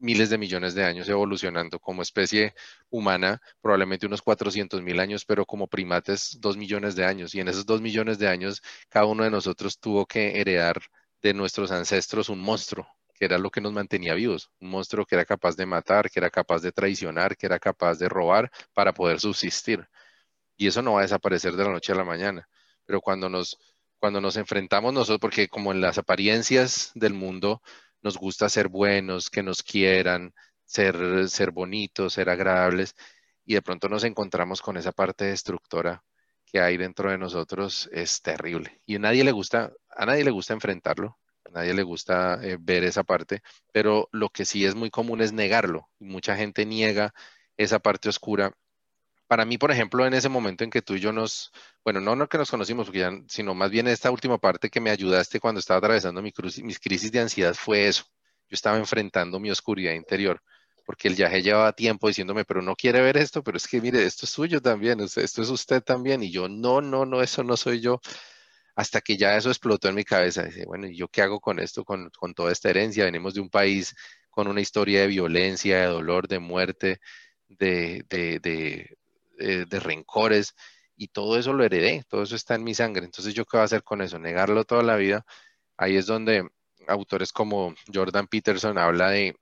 miles de millones de años evolucionando como especie humana, probablemente unos 400 mil años, pero como primates dos millones de años. Y en esos dos millones de años, cada uno de nosotros tuvo que heredar de nuestros ancestros un monstruo, que era lo que nos mantenía vivos, un monstruo que era capaz de matar, que era capaz de traicionar, que era capaz de robar para poder subsistir. Y eso no va a desaparecer de la noche a la mañana. Pero cuando nos, cuando nos enfrentamos nosotros, porque como en las apariencias del mundo nos gusta ser buenos, que nos quieran, ser, ser bonitos, ser agradables, y de pronto nos encontramos con esa parte destructora que hay dentro de nosotros, es terrible. Y a nadie le gusta, a nadie le gusta enfrentarlo, nadie le gusta eh, ver esa parte, pero lo que sí es muy común es negarlo. Mucha gente niega esa parte oscura. Para mí, por ejemplo, en ese momento en que tú y yo nos, bueno, no, no que nos conocimos, sino más bien esta última parte que me ayudaste cuando estaba atravesando mi mis crisis de ansiedad fue eso. Yo estaba enfrentando mi oscuridad interior, porque el viaje llevaba tiempo diciéndome, pero no quiere ver esto, pero es que mire, esto es suyo también, esto es usted también, y yo, no, no, no, eso no soy yo hasta que ya eso explotó en mi cabeza. Dice, bueno, ¿y yo qué hago con esto, con, toda esta herencia? Venimos de un país con una historia de violencia, de dolor, de muerte, de, de, eh, de, rencores, y todo eso lo heredé, todo eso está en mi sangre. Entonces, ¿yo qué voy a hacer con eso? ¿Negarlo toda la vida? Ahí es donde autores como Jordan Peterson habla de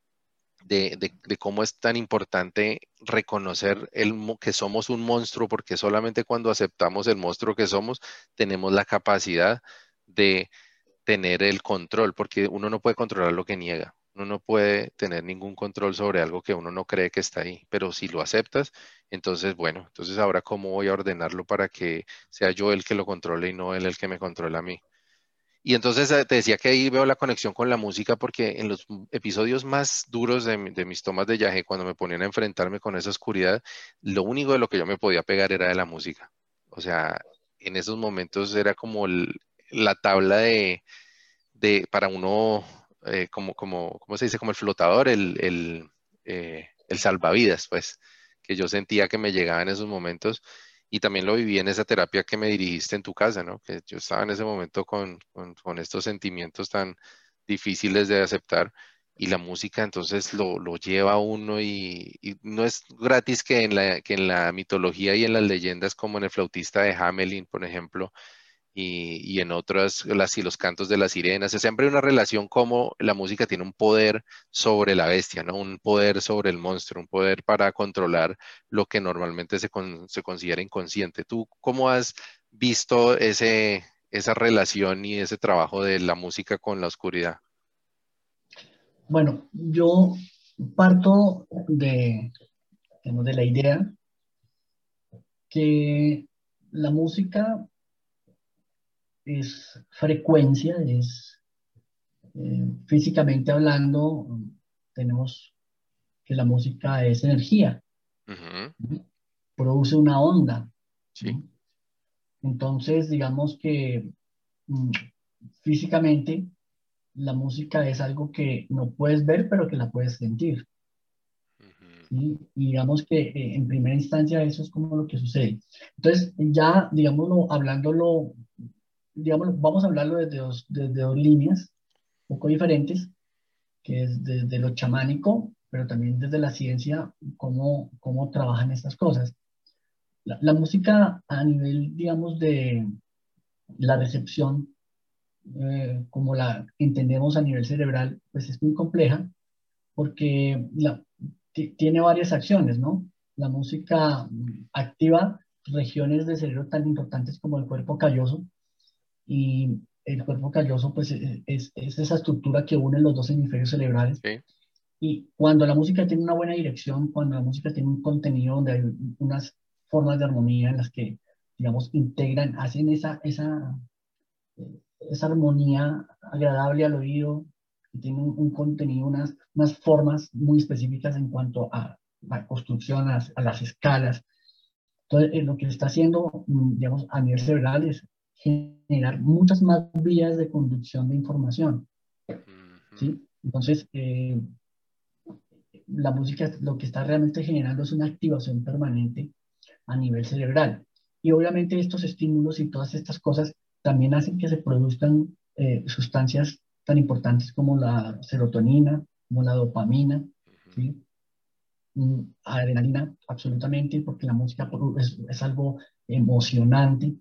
de, cómo es tan importante reconocer el, que somos un monstruo, porque solamente cuando aceptamos el monstruo que somos, tenemos la capacidad de tener el control, porque uno no puede controlar lo que niega, uno no puede tener ningún control sobre algo que uno no cree que está ahí, pero si lo aceptas, entonces, bueno, entonces ahora cómo voy a ordenarlo para que sea yo el que lo controle y no él el que me controla a mí. Y entonces eh, te decía que ahí veo la conexión con la música porque en los episodios más duros de, mis tomas de viaje, cuando me ponían a enfrentarme con esa oscuridad, lo único de lo que yo me podía pegar era de la música. O sea, en esos momentos era como la tabla de, de para uno, eh, como, como, ¿cómo se dice? Como el flotador, el, el, eh, el salvavidas, pues, que yo sentía que me llegaba en esos momentos y también lo viví en esa terapia que me dirigiste en tu casa, ¿no? Que yo estaba en ese momento con, con, estos sentimientos tan difíciles de aceptar y la música entonces lo, lo lleva a uno y, y, no es gratis que en, la, que en la mitología y en las leyendas como en el flautista de Hamelin, por ejemplo, y, en otras, las y los cantos de las sirenas. Es siempre una relación como la música tiene un poder sobre la bestia, ¿no? Un poder sobre el monstruo, un poder para controlar lo que normalmente se, se considera inconsciente. ¿Tú cómo has visto ese, esa relación y ese trabajo de la música con la oscuridad? Bueno, yo parto de, de la idea que la música es frecuencia, es eh, físicamente hablando, tenemos que la música es energía, produce una onda. Entonces, digamos que mm, físicamente la música es algo que no puedes ver, pero que la puedes sentir. Y digamos que eh, en primera instancia eso es como lo que sucede. Entonces, ya, digámoslo, hablándolo digamos, vamos a hablarlo desde dos, desde dos líneas un poco diferentes, que es desde lo chamánico, pero también desde la ciencia, cómo, cómo trabajan estas cosas. La, música a nivel, digamos, de la recepción, eh, como la entendemos a nivel cerebral, pues es muy compleja, porque la, tiene varias acciones, ¿no? La música activa regiones del cerebro tan importantes como el cuerpo calloso, y el cuerpo calloso pues e, es, es, esa estructura que une los dos hemisferios cerebrales. Y cuando la música tiene una buena dirección, cuando la música tiene un contenido donde hay unas formas de armonía en las que, digamos, integran, hacen esa, esa, esa armonía agradable al oído, tiene un, contenido, unas, unas formas muy específicas en cuanto a la construcción, a, las escalas. Entonces, eh, lo que está haciendo, mm, digamos, a nivel cerebral es generar muchas más vías de conducción de información. ¿sí? Entonces, eh, la música lo que está realmente generando es una activación permanente a nivel cerebral. Y obviamente estos estímulos y todas estas cosas también hacen que se produzcan eh, sustancias tan importantes como la serotonina, como la dopamina, ¿sí? Mm, adrenalina, absolutamente, porque la música es, es, algo emocionante,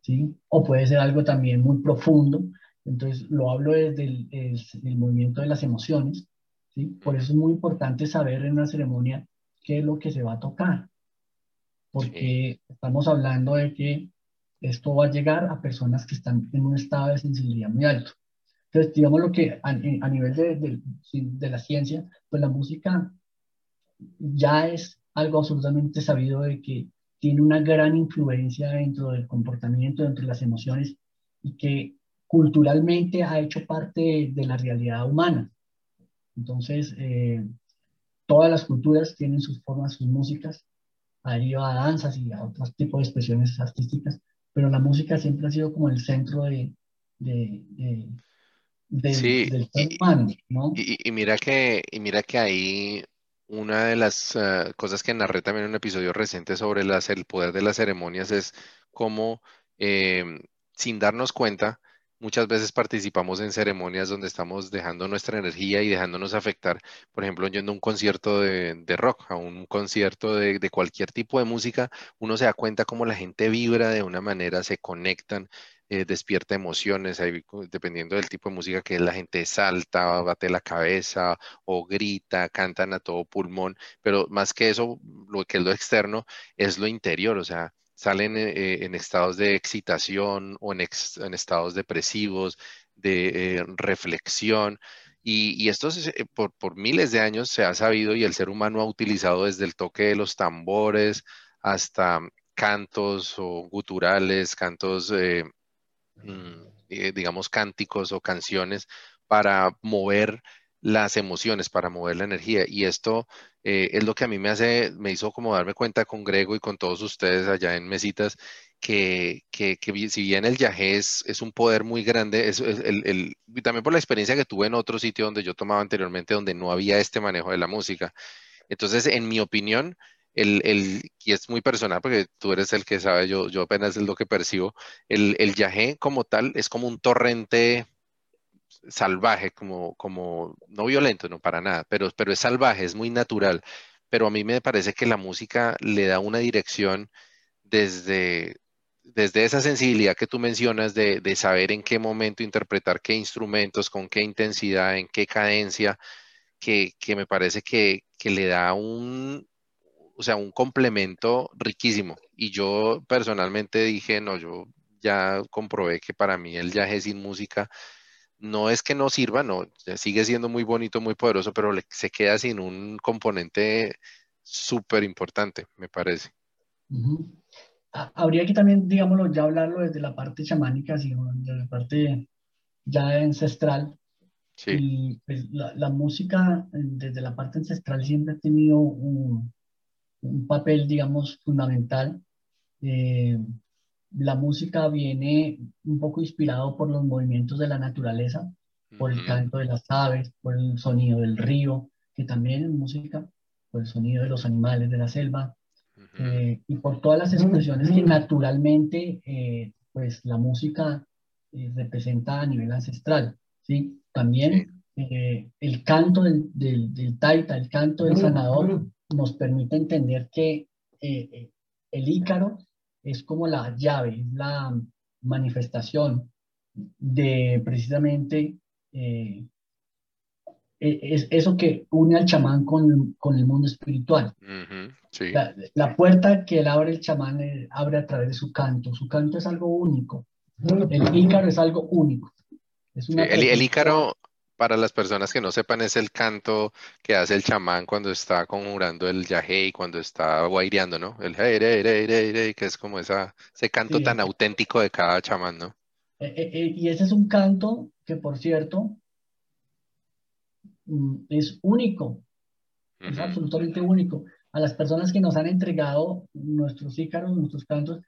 ¿sí? O puede ser algo también muy profundo. Entonces, lo hablo desde el, el movimiento de las emociones, ¿sí? Por eso es muy importante saber en una ceremonia qué es lo que se va a tocar, porque estamos hablando de que esto va a llegar a personas que están en un estado de sensibilidad muy alto. Entonces, digamos lo que a, nivel de, de, la ciencia, pues la música ya es algo absolutamente sabido de que tiene una gran influencia dentro del comportamiento, dentro de las emociones y que culturalmente ha hecho parte de, la realidad humana. Entonces, eh, todas las culturas tienen sus formas, sus músicas, ahí va a danzas y a otros tipos de expresiones artísticas, pero la música siempre ha sido como el centro de, de, del ser humano, ¿no? Y, mira que, y mira que ahí una de las eh, cosas que narré también en un episodio reciente sobre las, el poder de las ceremonias es cómo, em, sin darnos cuenta, muchas veces participamos en ceremonias donde estamos dejando nuestra energía y dejándonos afectar, por ejemplo, yendo a un concierto de, rock, a un concierto de, cualquier tipo de música, uno se da cuenta cómo la gente vibra de una manera, se conectan, eh, despierta emociones, dependiendo del tipo de música que la gente salta, bate la cabeza o grita, cantan a todo pulmón, pero más que eso, lo que es lo externo es lo interior, o sea, salen eh, en estados de excitación o en, estados depresivos, de eh, reflexión. Y, esto por, miles de años se ha sabido y el ser humano ha utilizado desde el toque de los tambores hasta cantos o guturales, cantos, digamos, cánticos o canciones para mover las emociones, para mover la energía. Y esto eh, es lo que a mí me hace, me hizo como darme cuenta con Grego y con todos ustedes allá en Mesitas, que, que, si bien el yagé es, un poder muy grande, es, el, también por la experiencia que tuve en otro sitio donde yo tomaba anteriormente, donde no había este manejo de la música. Entonces, en mi opinión, el, el, y es muy personal porque tú eres el que sabe, yo, yo apenas es lo que percibo, el, el yagé como tal es como un torrente salvaje, como, como, no violento, no para nada, pero, pero es salvaje, es muy natural. Pero a mí me parece que la música le da una dirección desde, desde esa sensibilidad que tú mencionas de, de, saber en qué momento interpretar qué instrumentos, con qué intensidad, en qué cadencia, que, que me parece que, que, le da un, o sea, un complemento riquísimo. Y yo personalmente dije, no, yo ya comprobé que para mí el viaje sin música no es que no sirva, no, sigue siendo muy bonito, muy poderoso, pero se queda sin un componente súper importante, me parece. Habría que también, digámoslo, ya hablarlo desde la parte chamánica, sino desde la parte ya ancestral. Sí. Y pues, la, música desde la parte ancestral siempre ha tenido un, papel, digamos, fundamental. Eh, la música viene un poco inspirado por los movimientos de la naturaleza, por el canto de las aves, por el sonido del río, que también es música, por el sonido de los animales de la selva, eh, y por todas las expresiones que naturalmente eh, pues la música eh, representa a nivel ancestral. ¿sí? También el canto del, del, taita, el canto del sanador, nos permite entender que el ícaro es como la llave, la manifestación de precisamente eh, e, es eso que une al chamán con, con el mundo espiritual. la, puerta que él abre el chamán eh, abre a través de su canto. Su canto es algo único. El ícaro es algo único. el, ícaro, para las personas que no sepan, es el canto que hace el chamán cuando está conjurando el yajé y cuando está guaireando, ¿no? El que es como esa, ese canto tan auténtico de cada chamán, ¿no? Eh, eh, eh, y ese es un canto que, por cierto, mm, es único, es absolutamente único. A las personas que nos han entregado nuestros ícaros, nuestros cantos,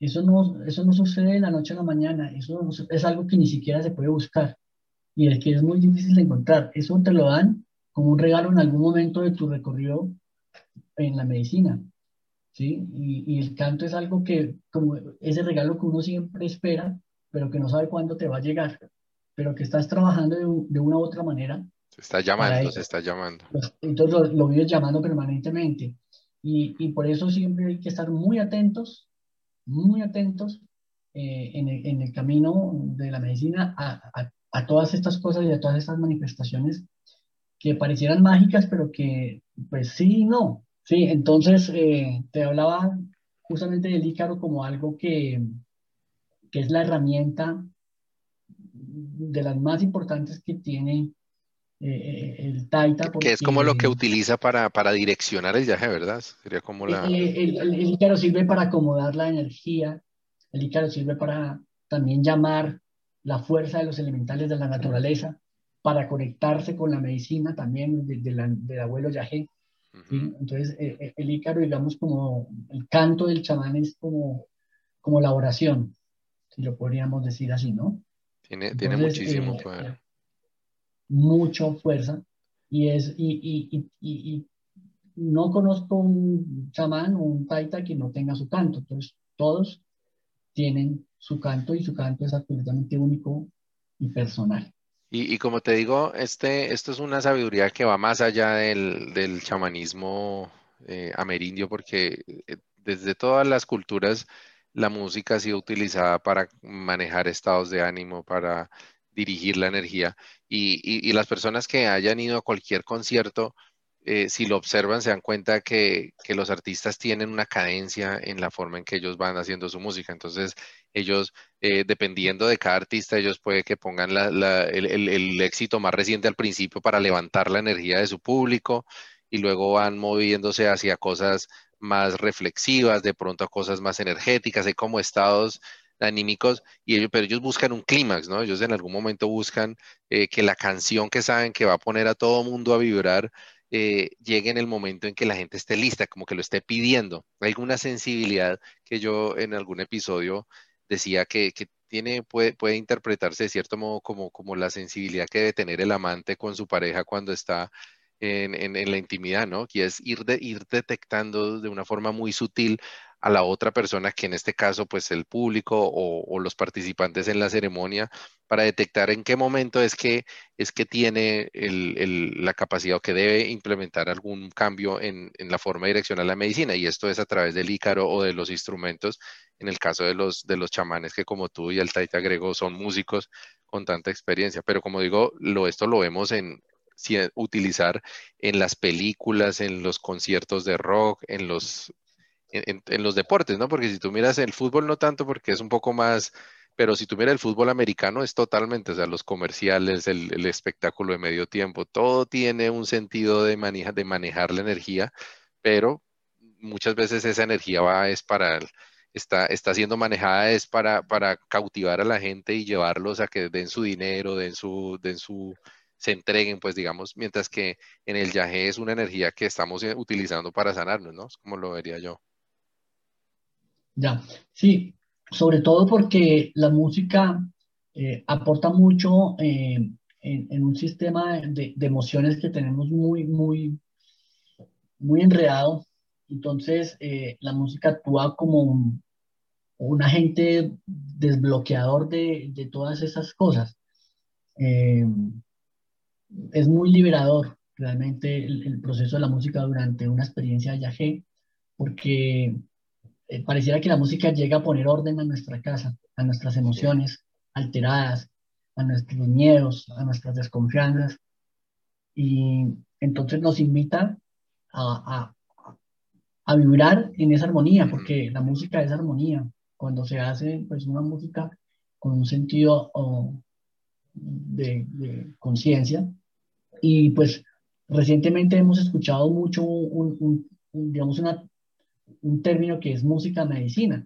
eso no, eso no sucede de la noche a la mañana, eso es algo que ni siquiera se puede buscar y el que es muy difícil de encontrar. Eso te lo dan como un regalo en algún momento de tu recorrido en la medicina. ¿sí? Y, el canto es algo que, como ese regalo que uno siempre espera, pero que no sabe cuándo te va a llegar, pero que estás trabajando de, una u otra manera. Se está llamando, se está llamando. Entonces lo, lo vives llamando permanentemente. Y, y, por eso siempre hay que estar muy atentos, muy atentos eh, en, el, en, el, camino de la medicina a, a, a todas estas cosas y a todas estas manifestaciones que parecieran mágicas, pero que pues sí y no. Sí, entonces eh, te hablaba justamente del Ícaro como algo que, que es la herramienta de las más importantes que tiene eh, el Taita. que es como lo que utiliza para, para direccionar el viaje, ¿verdad? Sería como la... Eh, el, el, Ícaro sirve para acomodar la energía, el Ícaro sirve para también llamar la fuerza de los elementales de la naturaleza para conectarse con la medicina también del abuelo Yahé. Entonces, eh, eh, el Ícaro, digamos, como el canto del chamán es como, como la oración, si lo podríamos decir así, ¿no? Tiene, tiene muchísimo eh, poder. Mucha fuerza. Y, es, y, y, y, no conozco un chamán o un taita que no tenga su canto. Entonces, todos tienen su canto y su canto es absolutamente único y personal. Y, como te digo, este, esto es una sabiduría que va más allá del, del chamanismo eh, amerindio, porque eh, desde todas las culturas la música ha sido utilizada para manejar estados de ánimo, para dirigir la energía. Y, y las personas que hayan ido a cualquier concierto, eh, si lo observan, se dan cuenta que, los artistas tienen una cadencia en la forma en que ellos van haciendo su música. Entonces, ellos, eh, dependiendo de cada artista, ellos puede que pongan el, éxito más reciente al principio para levantar la energía de su público y luego van moviéndose hacia cosas más reflexivas, de pronto a cosas más energéticas, hay como estados anímicos, y ellos, pero ellos buscan un clímax, ¿no? Ellos en algún momento buscan eh, que la canción que saben que va a poner a todo mundo a vibrar eh, llegue en el momento en que la gente esté lista, como que lo esté pidiendo. Hay alguna sensibilidad que yo en algún episodio decía que, tiene, puede, puede, interpretarse de cierto modo como, como la sensibilidad que debe tener el amante con su pareja cuando está en, en, la intimidad, ¿no? Que es ir, de, ir detectando de una forma muy sutil a la otra persona, que en este caso, pues el público o, los participantes en la ceremonia, para detectar en qué momento es que, es que tiene la capacidad o que debe implementar algún cambio en, la forma de direccionar la medicina. Y esto es a través del ícaro o de los instrumentos, en el caso de los, de los chamanes que como tú y el Taita Grego son músicos con tanta experiencia. Pero como digo, lo, esto lo vemos en, utilizar en las películas, en los conciertos de rock, en los en, los deportes, ¿no? Porque si tú miras el fútbol, no tanto porque es un poco más, pero si tú miras el fútbol americano, es totalmente, o sea, los comerciales, el, espectáculo de medio tiempo, todo tiene un sentido de, maneja, de manejar la energía, pero muchas veces esa energía va, es para, está, está siendo manejada es para, para cautivar a la gente y llevarlos a que den su dinero, den su, den su, se entreguen, pues digamos, mientras que en el yaje es una energía que estamos eh, utilizando para sanarnos, ¿no? Es como lo vería yo. Ya, sí, sobre todo porque la música eh, aporta mucho eh, en, un sistema de, emociones que tenemos muy, muy, muy enredado. Entonces, eh, la música actúa como un, agente desbloqueador de, todas esas cosas. es muy liberador realmente el, el, proceso de la música durante una experiencia de viaje, porque eh, pareciera que la música llega a poner orden a nuestra casa, a nuestras emociones alteradas, a nuestros miedos, a nuestras desconfianzas. Y entonces nos invita a, a, vibrar en esa armonía, porque la música es armonía. Cuando se hace pues una música con un sentido de, conciencia. Y pues recientemente hemos escuchado mucho un, digamos, una, un término que es música medicina,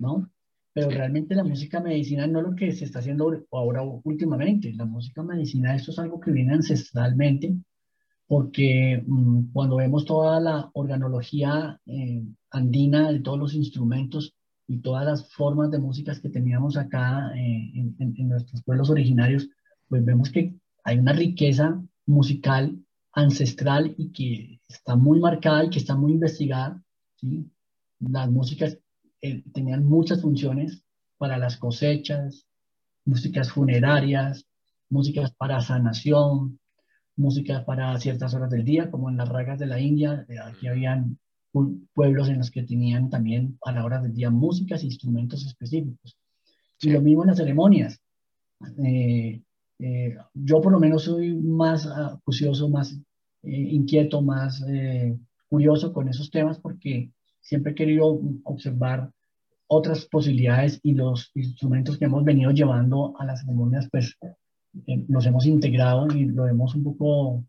¿no? Pero realmente la música medicina no es lo que se está haciendo ahora últimamente. La música medicina, esto es algo que viene ancestralmente, porque mm, cuando vemos toda la organología eh, andina de todos los instrumentos y todas las formas de músicas que teníamos acá eh, en, nuestros pueblos originarios, pues vemos que hay una riqueza musical ancestral y que está muy marcada y que está muy investigada. ¿Sí? Las músicas eh, tenían muchas funciones para las cosechas, músicas funerarias, músicas para sanación, músicas para ciertas horas del día, como en las ragas de la India. Eh, aquí habían pueblos en los que tenían también a la hora del día músicas e instrumentos específicos. Y lo mismo en las ceremonias. Eh, yo por lo menos soy más acucioso, más inquieto, más curioso con esos temas porque siempre he querido observar otras posibilidades y los instrumentos que hemos venido llevando a las ceremonias, pues eh, los hemos integrado y lo hemos un poco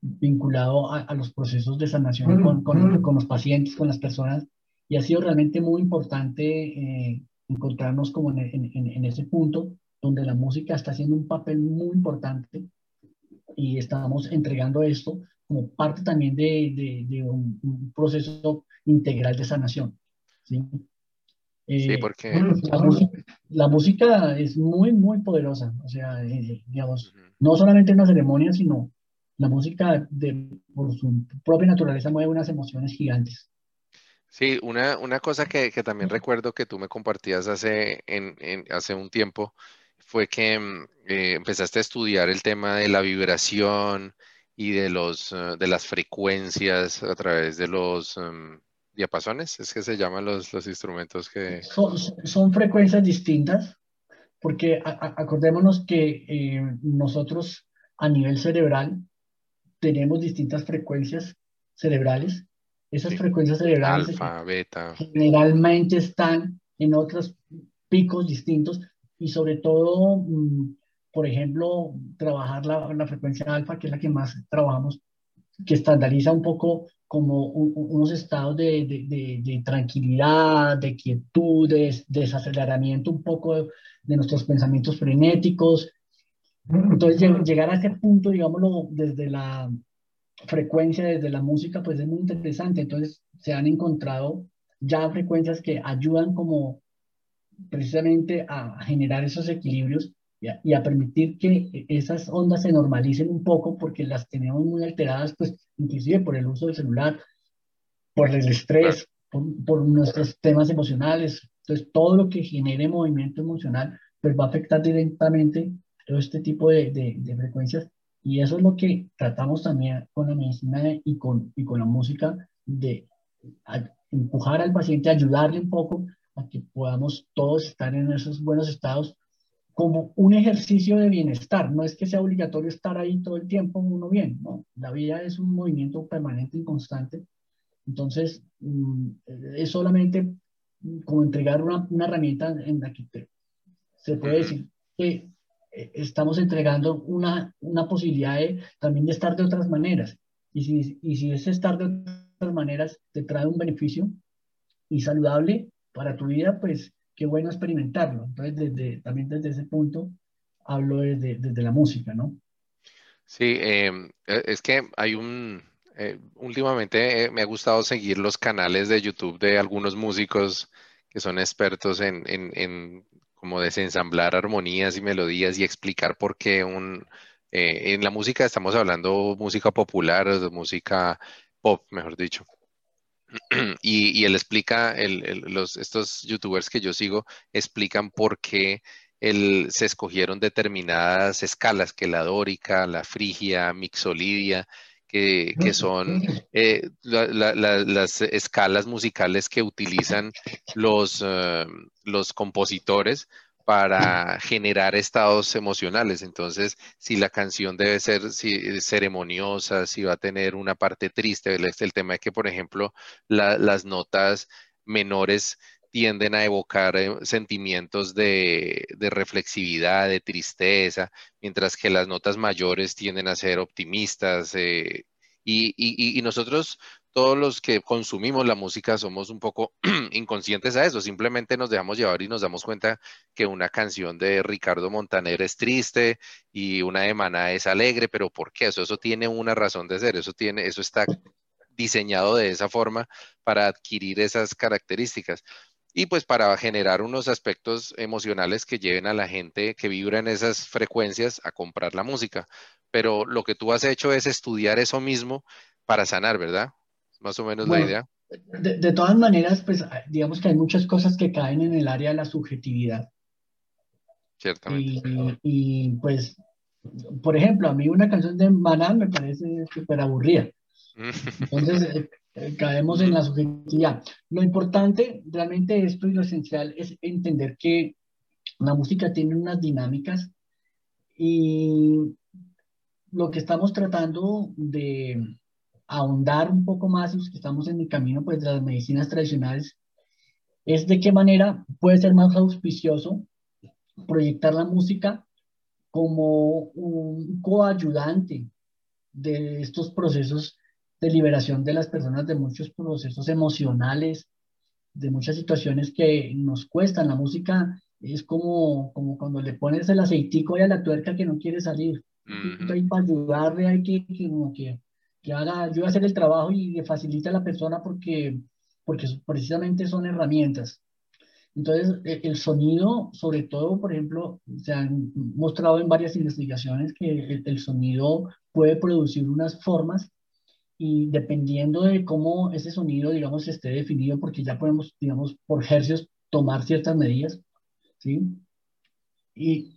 vinculado a, los procesos de sanación con, con, los pacientes, con las personas, y ha sido realmente muy importante eh, encontrarnos como en, en, en, ese punto donde la música está haciendo un papel muy importante y estamos entregando esto como parte también de, de, un, proceso integral de sanación. ¿sí? sí, eh, porque... La música, es muy, muy poderosa. O sea, eh, digamos, no solamente en la ceremonia, sino la música de, por su propia naturaleza mueve unas emociones gigantes. Sí, una, una cosa que, que, también recuerdo que tú me compartías hace, en, en, hace un tiempo fue que mm, eh, empezaste a estudiar el tema de la vibración y de, los, de las frecuencias a través de los, em, diapasones, es que se llaman los, los instrumentos que... Son, son frecuencias distintas, porque acordémonos que eh, nosotros a nivel cerebral tenemos distintas frecuencias cerebrales. Esas frecuencias cerebrales Alfa, beta. generalmente están en otros picos distintos y sobre todo, mm, por ejemplo, trabajar la, la frecuencia alfa, que es la que más trabajamos, que estandariza un poco como unos estados de, de, de, tranquilidad, de quietud, de desaceleramiento un poco de, nuestros pensamientos frenéticos. Entonces, llegar a ese punto, digámoslo, desde la frecuencia, desde la música, pues es muy interesante. Entonces, se han encontrado ya frecuencias que ayudan como precisamente a generar esos equilibrios y a, permitir que esas ondas se normalicen un poco porque las tenemos muy alteradas, pues inclusive por el uso del celular, por el estrés, por, nuestros temas emocionales. Entonces, todo lo que genere movimiento emocional, pues va a afectar directamente todo este tipo de, de, frecuencias. Y eso es lo que tratamos también con la medicina y con, y con la música, de empujar al paciente, ayudarle un poco a que podamos todos estar en esos buenos estados como un ejercicio de bienestar. No es que sea obligatorio estar ahí todo el tiempo uno bien, ¿no? La vida es un movimiento permanente y constante. Entonces, mm, es solamente como entregar una, una herramienta en la que se puede decir que eh, estamos entregando una, una posibilidad de, también de estar de otras maneras. Y si, y si ese estar de otras maneras te trae un beneficio y saludable para tu vida, pues qué bueno experimentarlo. Entonces, desde, también desde ese punto hablo desde, la música, ¿no? Sí, em, e, es que hay un, eh, últimamente eh, me ha gustado seguir los canales de YouTube de algunos músicos que son expertos en, en, en como desensamblar armonías y melodías y explicar por qué un, eh, en la música estamos hablando música popular, música pop, mejor dicho. y, él explica, los, estos youtubers que yo sigo explican por qué se escogieron determinadas escalas, que la dórica, la frigia, mixolidia, que, que son eh, las escalas musicales que utilizan los, eh, los compositores para generar estados emocionales. Entonces, si la canción debe ser ceremoniosa, si va a tener una parte triste, el, tema es que, por ejemplo, las notas menores tienden a evocar eh, sentimientos de, reflexividad, de tristeza, mientras que las notas mayores tienden a ser optimistas. Eh, y, nosotros, todos los que consumimos la música, somos un poco inconscientes a eso. Simplemente nos dejamos llevar y nos damos cuenta que una canción de Ricardo Montaner es triste y una de Maná es alegre, pero ¿por qué? Eso, eso tiene una razón de ser, eso, tiene, eso está diseñado de esa forma para adquirir esas características y pues para generar unos aspectos emocionales que lleven a la gente que vibra en esas frecuencias a comprar la música. Pero lo que tú has hecho es estudiar eso mismo para sanar, ¿verdad? Más o menos la idea. De, todas maneras, pues digamos que hay muchas cosas que caen en el área de la subjetividad. Ciertamente. Y, pues, por ejemplo, a mí una canción de Maná me parece súper aburrida. Entonces, eh, eh, caemos en la subjetividad. Lo importante realmente de esto y lo esencial es entender que la música tiene unas dinámicas y lo que estamos tratando de ahondar un poco más, los que estamos en el camino pues, de las medicinas tradicionales, es de qué manera puede ser más auspicioso proyectar la música como un coayudante de estos procesos de liberación de las personas de muchos procesos emocionales, de muchas situaciones que nos cuestan. La música es como, como cuando le pones el aceitico a la tuerca que no quiere salir. Hay para ayudarle, hay que, que, que, que haga, ayude a hacer el trabajo y le facilite a la persona porque, porque precisamente son herramientas. Entonces, e, el sonido, sobre todo, por ejemplo, se han mostrado en varias investigaciones que el sonido puede producir unas formas y dependiendo de cómo ese sonido, digamos, esté definido, porque ya podemos, digamos, por hercios tomar ciertas medidas, ¿sí? Y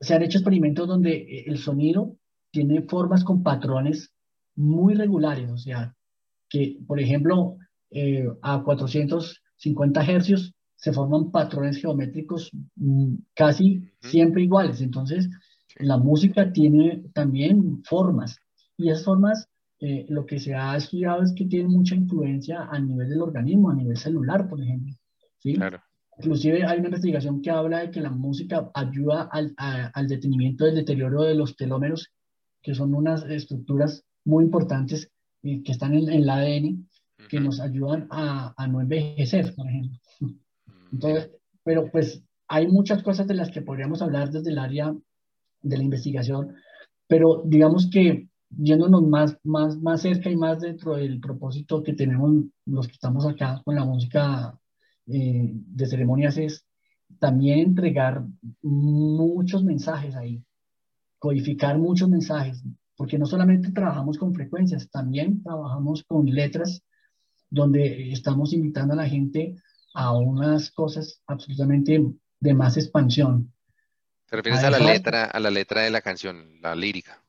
se han hecho experimentos donde el sonido tiene formas con patrones muy regulares, o sea, que, por ejemplo, eh, a 450 hercios se forman patrones geométricos mm, casi siempre iguales. Entonces, la música tiene también formas y esas formas eh, lo que se ha estudiado es que tiene mucha influencia a nivel del organismo, a nivel celular, por ejemplo. ¿sí? Claro. Inclusive hay una investigación que habla de que la música ayuda al, al detenimiento del deterioro de los telómeros, que son unas estructuras muy importantes eh, que están en, en, el ADN, que nos ayudan a, a, no envejecer, por ejemplo. Mm, Entonces, pero pues hay muchas cosas de las que podríamos hablar desde el área de la investigación, pero digamos que yéndonos más, más, más cerca y más dentro del propósito que tenemos los que estamos acá con la música eh, de ceremonias es también entregar muchos mensajes ahí, codificar muchos mensajes, porque no solamente trabajamos con frecuencias, también trabajamos con letras donde estamos invitando a la gente a unas cosas absolutamente de más expansión. ¿Te refieres a la letra, a la letra de la canción, la lírica?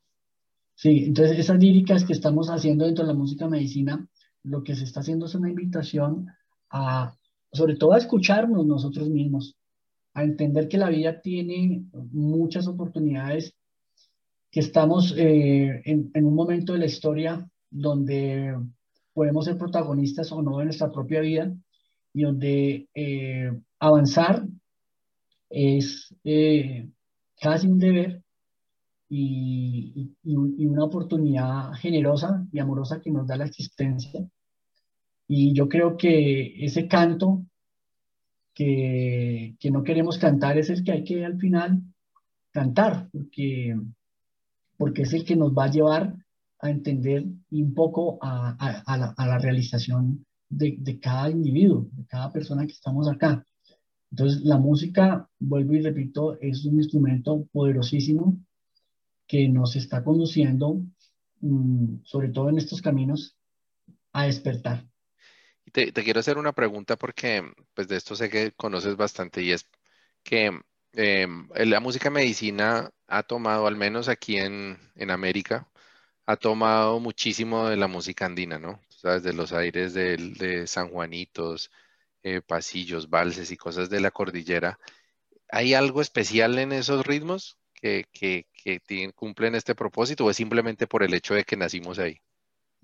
Sí, entonces esas líricas que estamos haciendo dentro de la música medicina, lo que se está haciendo es una invitación a, sobre todo a escucharnos nosotros mismos, a entender que la vida tiene muchas oportunidades, que estamos eh, en, un momento de la historia donde podemos ser protagonistas o no de nuestra propia vida y donde eh, avanzar es eh, casi un deber y, una oportunidad generosa y amorosa que nos da la existencia. Y yo creo que ese canto que, que no queremos cantar es el que hay que al final cantar, porque, porque es el que nos va a llevar a entender un poco a, la, realización de, de, cada individuo, de cada persona que estamos acá. Entonces, la música, vuelvo y repito, es un instrumento poderosísimo que nos está conduciendo, mm, sobre todo en estos caminos, a despertar. Te, te, quiero hacer una pregunta porque pues de esto sé que conoces bastante y es que em, la música medicina ha tomado, al menos aquí en, en, América, ha tomado muchísimo de la música andina, ¿no? ¿Sabes? De los aires de, de San Juanitos, eh, pasillos, valses y cosas de la cordillera. ¿Hay algo especial en esos ritmos? que, cumplen este propósito o es simplemente por el hecho de que nacimos ahí?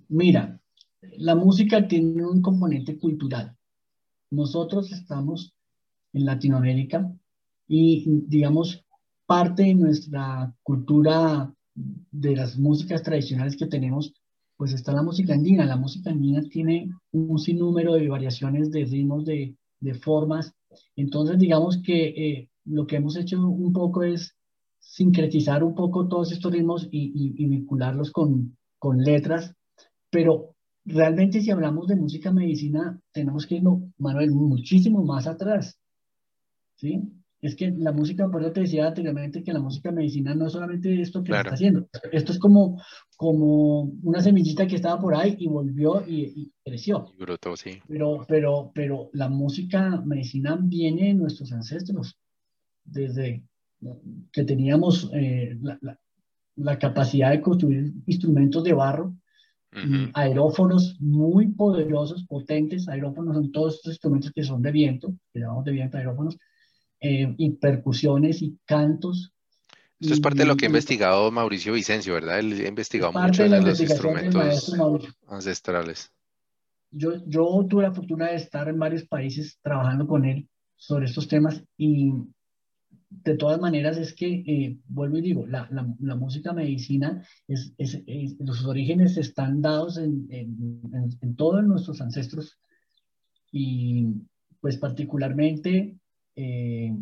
Mira, la música tiene un componente cultural. nosotros estamos en Latinoamérica y, digamos, parte de nuestra cultura de las músicas tradicionales que tenemos, pues está la música andina. La música andina tiene un sinnúmero de variaciones de ritmos, de, de formas. Entonces, digamos que eh, lo que hemos hecho un poco es sincretizar un poco todos estos ritmos y, y, vincularlos con, con letras, pero realmente si hablamos de música medicina, tenemos que irnos, Manuel, muchísimo más atrás. ¿Sí? Es que la música, por eso te decía anteriormente que la música medicina no es solamente esto que está haciendo. Esto es como, como una semillita que estaba por ahí y volvió y, creció. Y sí. Pero, pero, pero la música medicina viene de nuestros ancestros. Desde que teníamos eh, la, la, capacidad de construir instrumentos de barro, aerófonos muy poderosos, potentes. Aerófonos son todos estos instrumentos que son de viento, que llamamos de viento aerófonos, eh, y percusiones y cantos. Esto es parte de lo que ha investigado Mauricio Vicencio, ¿verdad? Él ha investigado mucho de, los instrumentos ancestrales. Yo, yo tuve la fortuna de estar en varios países trabajando con él sobre estos temas y de todas maneras es que, eh, vuelvo y digo, la, la, la música medicina, es, es, los orígenes están dados en, en, en, todos nuestros ancestros y pues particularmente eh,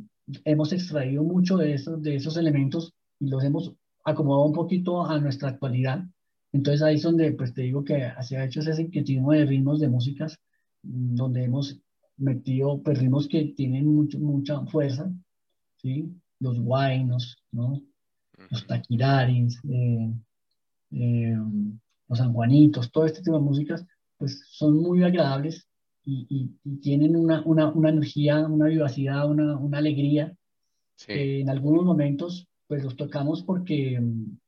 hemos extraído mucho de esos, de esos elementos y los hemos acomodado un poquito a nuestra actualidad. Entonces ahí es donde pues te digo que se ha hecho ese sincretismo de ritmos de músicas, donde hemos metido pues, ritmos que tienen mucho, mucha fuerza ¿sí? los guainos, ¿no? los taquiraris, eh, eh, los sanjuanitos, todo este tipo de músicas, pues son muy agradables y, tienen una, una, una, energía, una vivacidad, una, una alegría, que en algunos momentos pues los tocamos porque,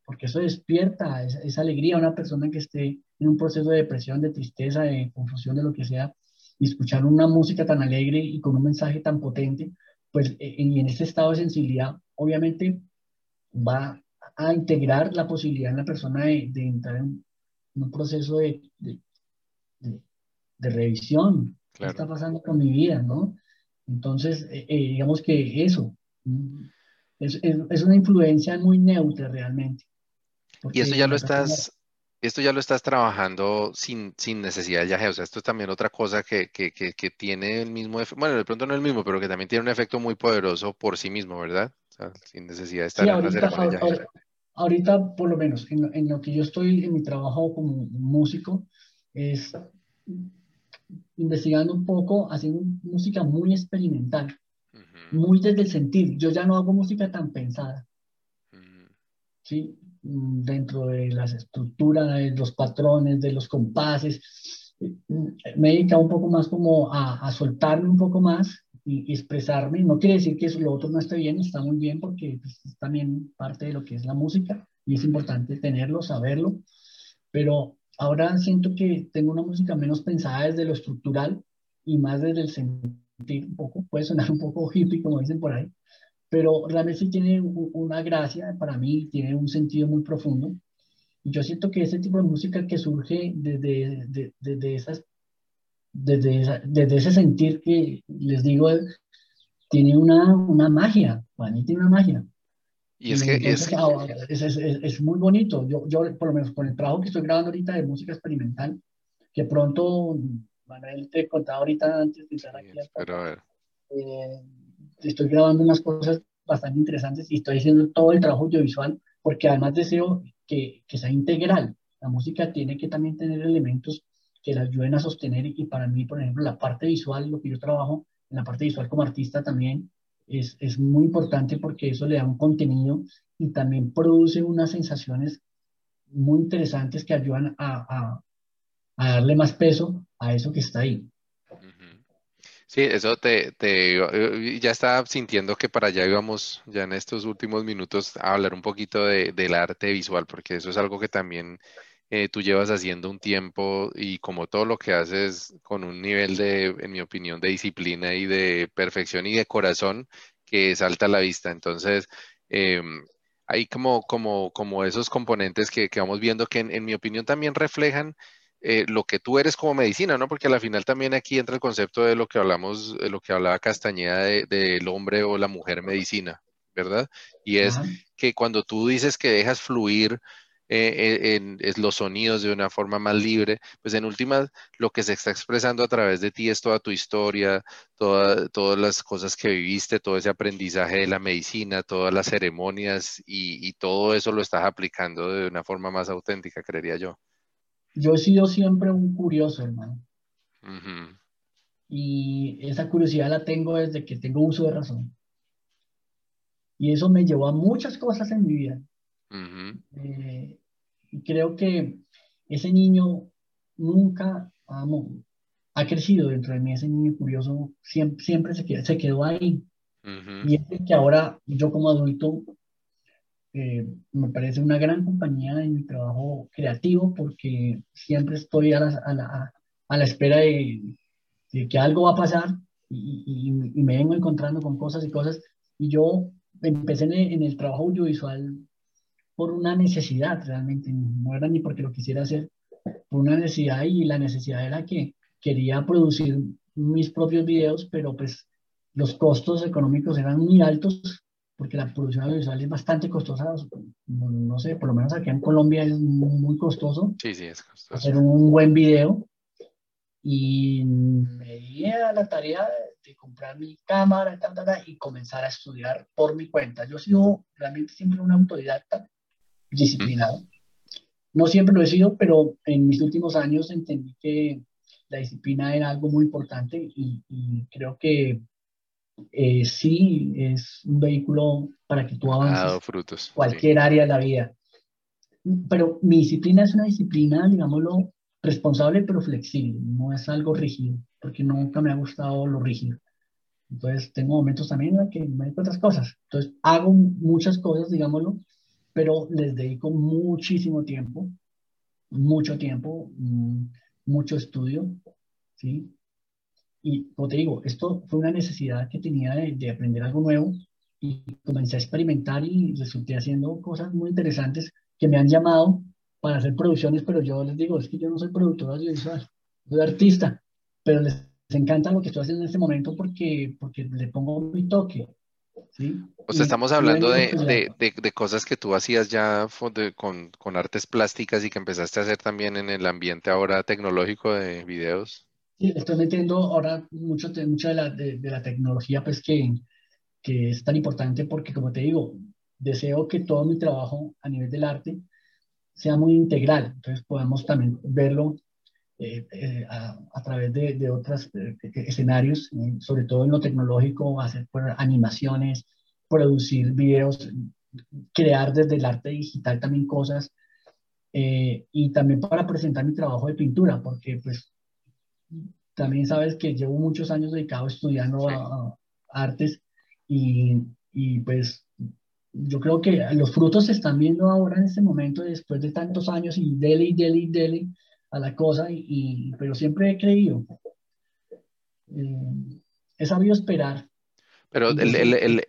porque eso despierta esa, esa, alegría a una persona que esté en un proceso de depresión, de tristeza, de confusión, de lo que sea, y escuchar una música tan alegre y con un mensaje tan potente, pues e, en, ese estado de sensibilidad, obviamente va a integrar la posibilidad en la persona de, entrar en, un proceso de, de, revisión. ¿Qué está pasando con mi vida? ¿no? Entonces, eh, eh, digamos que eso mm, es, es, una influencia muy neutra realmente. Y eso ya lo estás, esto ya lo estás trabajando sin, sin necesidad de viaje. O sea, esto es también otra cosa que, que, que, que tiene el mismo efecto, bueno, de pronto no el mismo, pero que también tiene un efecto muy poderoso por sí mismo, ¿verdad? O sea, sin necesidad de estar en ahorita, una ceremonia ahorita, ahorita, por lo menos, en, en, lo que yo estoy en mi trabajo como músico, es investigando un poco, haciendo música muy experimental, muy desde el sentir. Yo ya no hago música tan pensada. ¿sí? Mm, dentro de las estructuras, de los patrones, de los compases. Mm, me dedica un poco más como a, soltarme un poco más y, expresarme. No quiere decir que eso, lo otro no esté bien, está muy bien porque pues, es también parte de lo que es la música y es importante tenerlo, saberlo. Pero ahora siento que tengo una música menos pensada desde lo estructural y más desde el sentir un poco. Puede sonar un poco hippie, como dicen por ahí, pero realmente tiene una gracia para mí, tiene un sentido muy profundo. Y yo siento que ese tipo de música que surge desde, desde, esas, desde, desde, ese sentir que les digo, tiene una, una magia, para mí tiene una magia. Y es que es, es, es, muy bonito. Yo, yo, por lo menos con el trabajo que estoy grabando ahorita de música experimental, que pronto, Manuel, te contaba ahorita antes de estar aquí. pero a ver. Eh, estoy grabando unas cosas bastante interesantes y estoy haciendo todo el trabajo audiovisual porque además deseo que, que sea integral. La música tiene que también tener elementos que la ayuden a sostener y para mí, por ejemplo, la parte visual, lo que yo trabajo en la parte visual como artista también es, es muy importante porque eso le da un contenido y también produce unas sensaciones muy interesantes que ayudan a, a, darle más peso a eso que está ahí. Sí, eso te, te, eh, ya estaba sintiendo que para allá íbamos ya en estos últimos minutos a hablar un poquito de, del arte visual, porque eso es algo que también eh, tú llevas haciendo un tiempo y como todo lo que haces con un nivel de, en mi opinión, de disciplina y de perfección y de corazón que salta a la vista. Entonces, eh, hay como, como, como esos componentes que, que vamos viendo que en, en mi opinión también reflejan eh, lo que tú eres como medicina, ¿no? Porque al final también aquí entra el concepto de lo que hablamos, de lo que hablaba Castañeda del hombre o la mujer medicina, ¿verdad? Y es que cuando tú dices que dejas fluir eh, en, los sonidos de una forma más libre, pues en últimas lo que se está expresando a través de ti es toda tu historia, todas las cosas que viviste, todo ese aprendizaje de la medicina, todas las ceremonias y todo eso lo estás aplicando de una forma más auténtica, creería yo. Yo he sido siempre un curioso, hermano. Y esa curiosidad la tengo desde que tengo uso de razón. Y eso me llevó a muchas cosas en mi vida. Eh, y creo que ese niño nunca ha crecido dentro de mí, ese niño curioso siempre, siempre se, quedó, se quedó ahí. Y es que ahora yo como adulto eh, me parece una gran compañía en mi trabajo creativo porque siempre estoy a la, a la, a la espera de, de, que algo va a pasar y, y, me vengo encontrando con cosas y cosas. Y yo empecé en el, en el, trabajo audiovisual por una necesidad realmente, no era ni porque lo quisiera hacer, por una necesidad y la necesidad era que quería producir mis propios videos, pero pues los costos económicos eran muy altos porque la producción audiovisual es bastante costosa. No, sé, por lo menos aquí en Colombia es muy, costoso. Sí, sí, es costoso. Hacer un buen video. Y me di a la tarea de, comprar mi cámara y comenzar a estudiar por mi cuenta. Yo he sido realmente siempre un autodidacta disciplinado. No siempre lo he sido, pero en mis últimos años entendí que la disciplina era algo muy importante y, y creo que eh, sí es un vehículo para que tú avances frutos, cualquier área de la vida. Pero mi disciplina es una disciplina, digámoslo, responsable pero flexible, no es algo rígido, porque nunca me ha gustado lo rígido. Entonces tengo momentos también en que me dedico otras cosas. Entonces hago muchas cosas, digámoslo, pero les dedico muchísimo tiempo, mucho tiempo, mm, mucho estudio, ¿sí? Y como te digo, esto fue una necesidad que tenía de, aprender algo nuevo y comencé a experimentar y resulté haciendo cosas muy interesantes que me han llamado para hacer producciones, pero yo les digo, es que yo no soy productor audiovisual, soy artista, pero les, encanta lo que estoy haciendo en este momento porque, porque le pongo mi toque. ¿Sí? O sea, estamos hablando de, de, de, cosas que tú hacías ya con, con artes plásticas y que empezaste a hacer también en el ambiente ahora tecnológico de videos. Sí, estoy metiendo ahora mucho, mucha de la, de, la tecnología, pues que, que es tan importante porque, como te digo, deseo que todo mi trabajo a nivel del arte sea muy integral. Entonces podemos también verlo eh, eh, a, a, través de, de otros eh, escenarios, sobre todo en lo tecnológico, hacer animaciones, producir videos, crear desde el arte digital también cosas. y también para presentar mi trabajo de pintura, porque pues también sabes que llevo muchos años dedicado estudiando a, artes y, y, pues yo creo que los frutos se están viendo ahora en este momento después de tantos años y dele y dele y dele a la cosa, y, pero siempre he creído. Eh, he sabido esperar. Pero el, el, el,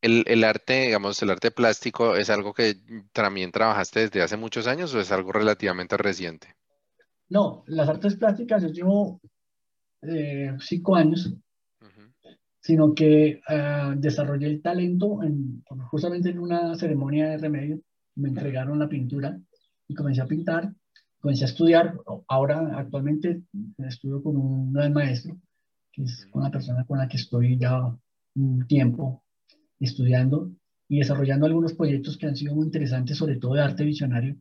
el, el, arte, digamos, el arte plástico, ¿es algo que también trabajaste desde hace muchos años o es algo relativamente reciente? No, las artes plásticas yo llevo eh, cinco años, sino que uh, desarrollé el talento en, justamente en una ceremonia de remedio. Me entregaron la pintura y comencé a pintar, comencé a estudiar. Ahora, actualmente, estudio con un gran maestro, que es una persona con la que estoy ya un tiempo estudiando y desarrollando algunos proyectos que han sido muy interesantes, sobre todo de arte visionario.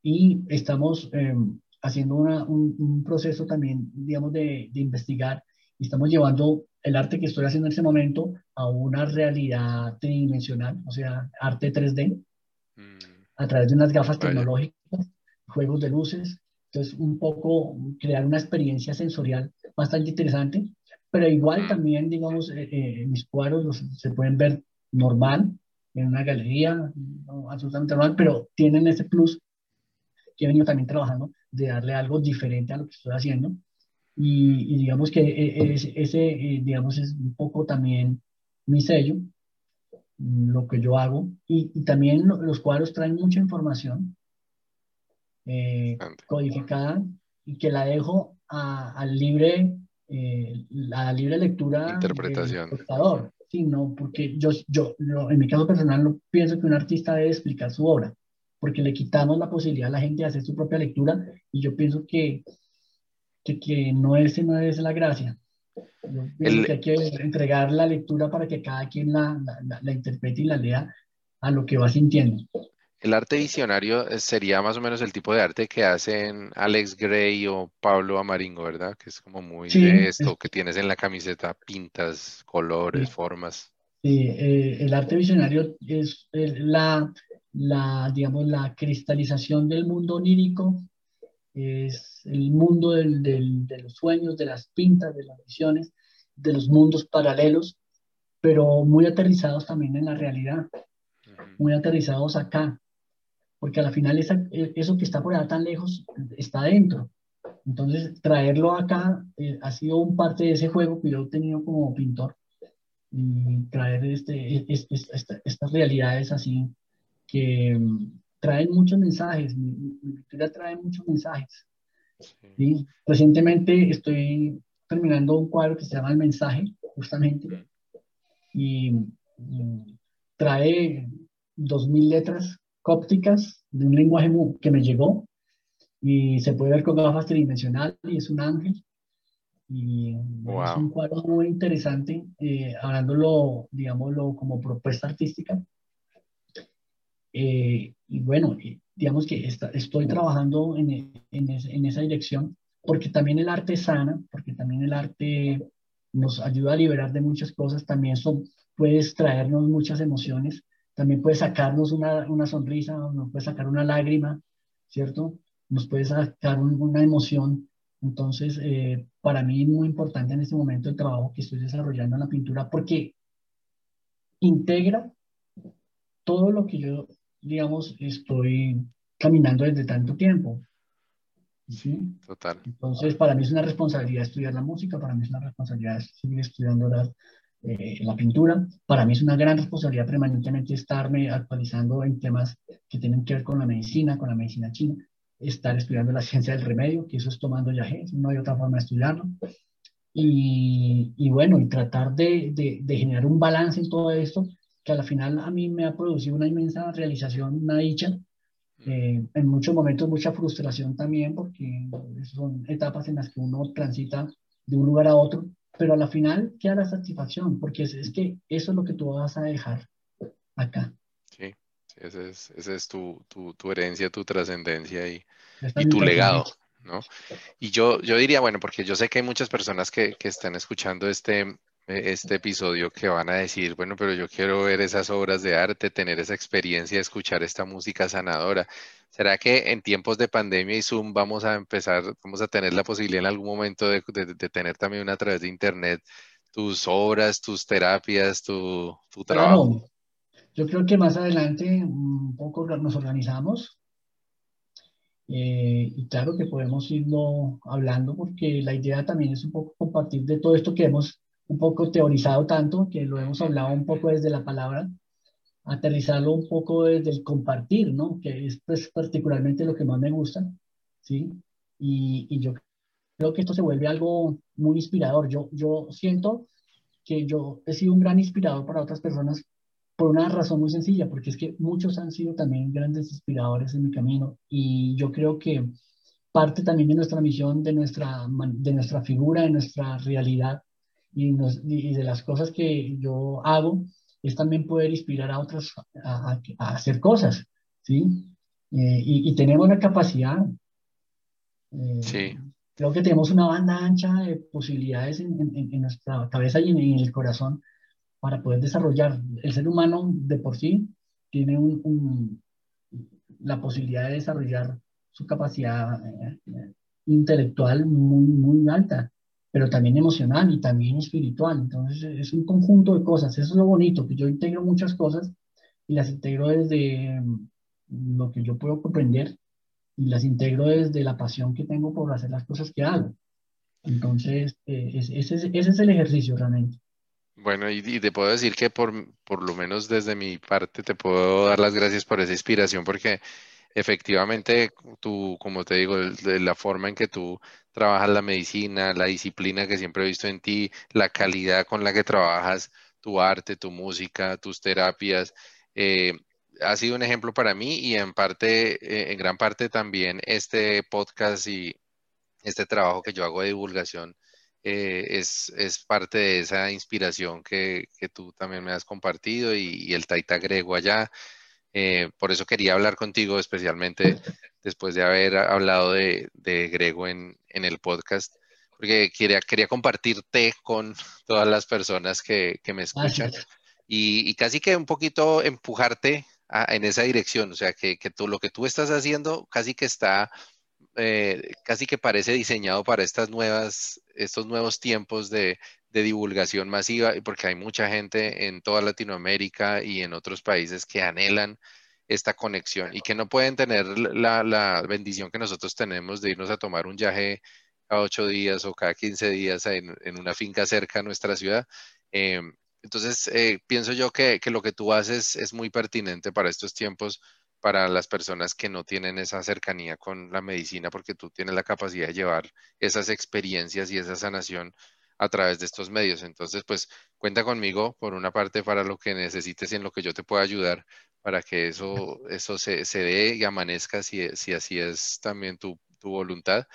Y estamos eh, haciendo un, proceso también, digamos, de, investigar y estamos llevando el arte que estoy haciendo en este momento a una realidad tridimensional, o sea, arte 3D, mm. a través de unas gafas tecnológicas, juegos de luces, entonces un poco crear una experiencia sensorial bastante interesante, pero igual mm. también, digamos, eh, eh, mis cuadros se pueden ver normal en una galería, absolutamente normal, pero tienen ese plus que he venido también trabajando de darle algo diferente a lo que estoy haciendo. Y, digamos que e, e, ese, eh, digamos, es un poco también mi sello, mm, lo que yo hago. Y, también los cuadros traen mucha información eh, codificada y que la dejo a, al libre, eh, la libre lectura Interpretación. del espectador. Sí, no, porque yo, yo, en mi caso personal, no pienso que un artista debe explicar su obra, porque le quitamos la posibilidad a la gente de hacer su propia lectura y yo pienso que, que, que no, ese no es la gracia. Yo pienso que hay que entregar la lectura para que cada quien la, la, la interprete y la lea a lo que va sintiendo. El arte visionario eh, sería más o menos el tipo de arte que hacen Alex Gray o Pablo Amaringo, ¿verdad? Que es como muy de esto que tienes en la camiseta, pintas, colores, formas. Sí, eh, el arte visionario es, la, la, digamos, la cristalización del mundo onírico, es el mundo del, del, de los sueños, de las pintas, de las visiones, de los mundos paralelos, pero muy aterrizados también en la realidad, muy aterrizados acá, porque al final e, eso que está por allá tan lejos está dentro. Entonces, traerlo acá eh, ha sido un parte de ese juego que yo he tenido como pintor y traer este, e, estas realidades así que mm, traen muchos mensajes, mi, pintura trae muchos mensajes. Sí. Recientemente estoy terminando un cuadro que se llama El Mensaje, justamente, y, y trae dos mil letras cópticas de un lenguaje que me llegó y se puede ver con gafas tridimensionales y es un ángel. Y es un cuadro muy interesante, eh, hablándolo, digámoslo, como propuesta artística. Eh, y bueno, digamos que estoy trabajando en, en, esa dirección, porque también el arte sana, porque también el arte nos ayuda a liberar de muchas cosas, también eso puede traernos muchas emociones también puede sacarnos una, una sonrisa, nos puede sacar una lágrima, ¿cierto? Nos puede sacar una emoción. Entonces, eh, para mí es muy importante en este momento el trabajo que estoy desarrollando en la pintura porque integra todo lo que yo, digamos, estoy caminando desde tanto tiempo. ¿Sí? Total. Entonces, para mí es una responsabilidad estudiar la música, para mí es una responsabilidad seguir estudiando la, eh, la pintura. Para mí es una gran responsabilidad permanentemente estarme actualizando en temas que tienen que ver con la medicina, con la medicina china, estar estudiando la ciencia del remedio, que eso es tomando yagé, no hay otra forma de estudiarlo. Y, y bueno, y tratar de, de, generar un balance en todo esto, que al final a mí me ha producido una inmensa realización, una dicha, eh, en muchos momentos mucha frustración también, porque son etapas en las que uno transita de un lugar a otro, pero a la final queda la satisfacción, porque es, es, que eso es lo que tú vas a dejar acá. Sí, esa es, ese es tu, tu, tu, herencia, tu trascendencia y, y tu legado, ¿no? Y yo, yo diría, bueno, porque yo sé que hay muchas personas que, que están escuchando este, este episodio que van a decir, bueno, pero yo quiero ver esas obras de arte, tener esa experiencia de escuchar esta música sanadora. ¿Será que en tiempos de pandemia y Zoom vamos a empezar, vamos a tener la posibilidad en algún momento de, tener también a través de Internet tus obras, tus terapias, tu, tu trabajo? Yo creo que más adelante un poco nos organizamos eh, y claro que podemos irlo hablando porque la idea también es un poco compartir de todo esto que hemos un poco teorizado tanto, que lo hemos hablado un poco desde la palabra, aterrizarlo un poco desde el compartir, ¿no? Que es pues, particularmente lo que más me gusta, ¿sí? Y, y, yo creo que esto se vuelve algo muy inspirador. Yo, yo siento que yo he sido un gran inspirador para otras personas por una razón muy sencilla, porque es que muchos han sido también grandes inspiradores en mi camino y yo creo que parte también de nuestra misión, de nuestra, de nuestra figura, de nuestra realidad y, y de las cosas que yo hago, es también poder inspirar a otros a, hacer cosas, ¿sí? Eh, y, tenemos la capacidad. Eh, sí. Creo que tenemos una banda ancha de posibilidades en, en, nuestra cabeza y en, el corazón para poder desarrollar. El ser humano de por sí tiene un, la posibilidad de desarrollar su capacidad eh, intelectual muy, muy alta pero también emocional y también espiritual. Entonces es un conjunto de cosas. Eso es lo bonito, que yo integro muchas cosas y las integro desde mm, lo que yo puedo comprender y las integro desde la pasión que tengo por hacer las cosas que hago. Entonces, eh, ese, es, ese, es, el ejercicio realmente. Bueno, y, y, te puedo decir que por, por lo menos desde mi parte te puedo dar las gracias por esa inspiración porque efectivamente, tú, como te digo, la forma en que tú trabajas la medicina, la disciplina que siempre he visto en ti, la calidad con la que trabajas tu arte, tu música, tus terapias, eh, ha sido un ejemplo para mí y en parte, eh, en gran parte también este podcast y este trabajo que yo hago de divulgación eh, es, es, parte de esa inspiración que, que, tú también me has compartido y, y el Taita Grego allá. Eh, por eso quería hablar contigo, especialmente después de haber hablado de, de Grego en, en, el podcast, porque quería, quería compartirte con todas las personas que, que me escuchan y, y, casi que un poquito empujarte en esa dirección, o sea, que, que tú, lo que tú estás haciendo casi que está, eh, casi que parece diseñado para estas nuevas, estos nuevos tiempos de, de divulgación masiva, porque hay mucha gente en toda Latinoamérica y en otros países que anhelan esta conexión y que no pueden tener la, la bendición que nosotros tenemos de irnos a tomar un viaje cada ocho días o cada quince días en, en una finca cerca a nuestra ciudad. Eh, entonces, eh, pienso yo que, lo que tú haces es muy pertinente para estos tiempos, para las personas que no tienen esa cercanía con la medicina, porque tú tienes la capacidad de llevar esas experiencias y esa sanación a través de estos medios. Entonces, pues cuenta conmigo por una parte para lo que necesites y en lo que yo te pueda ayudar para que eso, eso se, dé y amanezca si, si así es también tu, voluntad.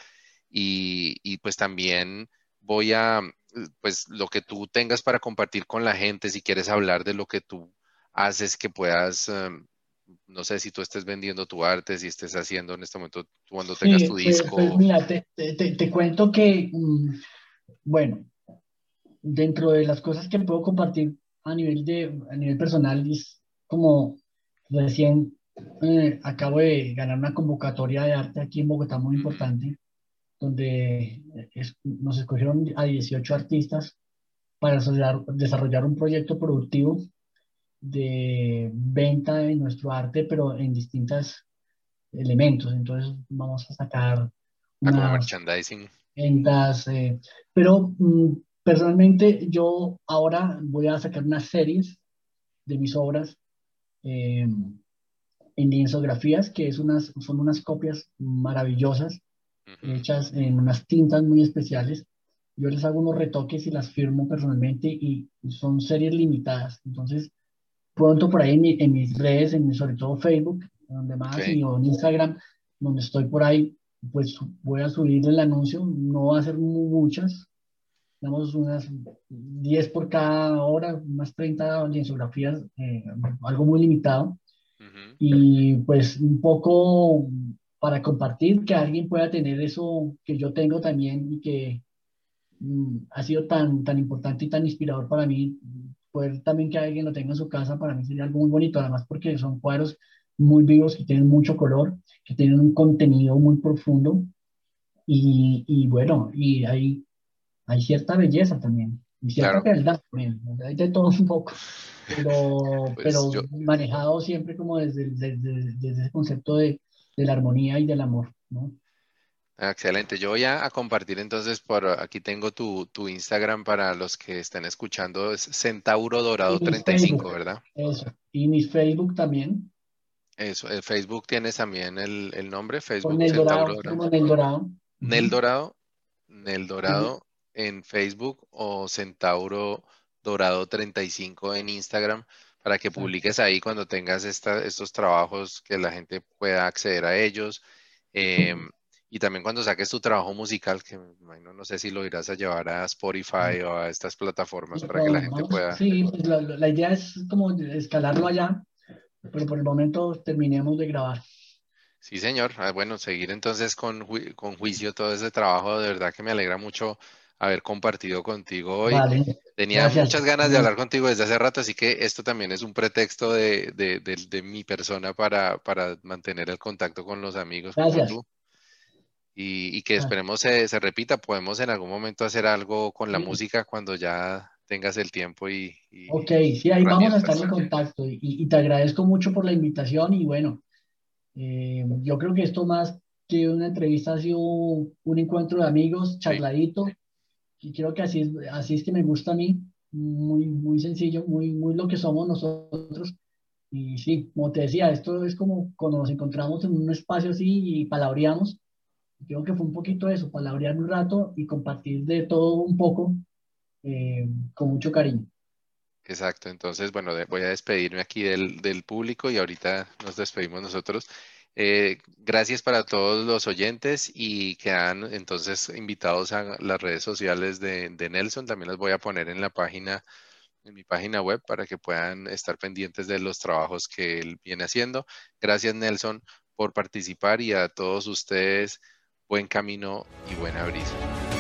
Y, y pues también voy a, pues lo que tú tengas para compartir con la gente, si quieres hablar de lo que tú haces, que puedas, em, no sé si tú estés vendiendo tu arte, si estés haciendo en este momento cuando tengas tu pues, disco. Pues, mira, te, te, te, cuento que, mm, bueno, dentro de las cosas que puedo compartir a nivel, de, a nivel personal, es como recién eh, acabo de ganar una convocatoria de arte aquí en Bogotá muy importante donde nos escogieron a 18 artistas para desarrollar, un proyecto productivo de venta de nuestro arte, pero en distintos elementos. Entonces vamos a sacar una merchandising. Ventas, eh, pero mm, personalmente yo ahora voy a sacar unas series de mis obras eh, en lienzografías, que es unas, son unas copias maravillosas hechas en unas tintas muy especiales. Yo les hago unos retoques y las firmo personalmente y son series limitadas. Entonces, pronto por ahí en, mis redes, en sobre todo Facebook, donde más, y o en Instagram, donde estoy por ahí, pues voy a subir el anuncio. No va a ser muchas, digamos unas 10 por cada hora, unas 30 lienzografías, eh, algo muy limitado. Y pues un poco para compartir, que alguien pueda tener eso que yo tengo también y que mm, ha sido tan, tan importante y tan inspirador para mí, poder también que alguien lo tenga en su casa, para mí sería algo muy bonito, además porque son cuadros muy vivos, que tienen mucho color, que tienen un contenido muy profundo y, y bueno, y hay, hay cierta belleza también, y cierta verdad también, hay de todo un poco, pero, pues pero manejado siempre como desde, desde, desde ese concepto de de la armonía y del amor, ¿no? Excelente. Yo voy a, compartir entonces por aquí tengo tu, Instagram para los que estén escuchando, es Centauro Dorado 35, ¿verdad? Eso. Y mi Facebook también. Eso, el Facebook tienes también el, nombre, Facebook Nel Dorado, Dorado. Nel Dorado. Nel Dorado, Nel Dorado en Facebook o Centauro Dorado 35 en Instagram para que publiques ahí cuando tengas estos trabajos que la gente pueda acceder a ellos. Em, y también cuando saques tu trabajo musical, que no sé si lo irás a llevar a Spotify o a estas plataformas para que la gente pueda... Sí, pues la, idea es como escalarlo allá, pero por el momento terminemos de grabar. Sí, señor. Ah, bueno, seguir entonces con, con juicio todo ese trabajo, de verdad que me alegra mucho haber compartido contigo hoy. Tenía muchas ganas de hablar contigo desde hace rato, así que esto también es un pretexto de, de, de, mi persona para, para, mantener el contacto con los amigos como tú. Y, y que ah. esperemos se, se, repita. Podemos en algún momento hacer algo con la música cuando ya tengas el tiempo y... ok, sí, ahí vamos a estar en contacto y, y, te agradezco mucho por la invitación y bueno, eh, yo creo que esto más que una entrevista ha sido un encuentro de amigos, charladito y creo que así es, así es que me gusta a mí, muy, muy sencillo, muy, muy lo que somos nosotros. Y sí, como te decía, esto es como cuando nos encontramos en un espacio así y palabreamos. Creo que fue un poquito eso, palabrear un rato y compartir de todo un poco eh, con mucho cariño. Exacto, entonces, bueno, voy a despedirme aquí del, del, público y ahorita nos despedimos nosotros. Eh, gracias para todos los oyentes y quedan entonces invitados a las redes sociales de, Nelson. También las voy a poner en la página en mi página web para que puedan estar pendientes de los trabajos que él viene haciendo. Gracias Nelson por participar y a todos ustedes buen camino y buena brisa.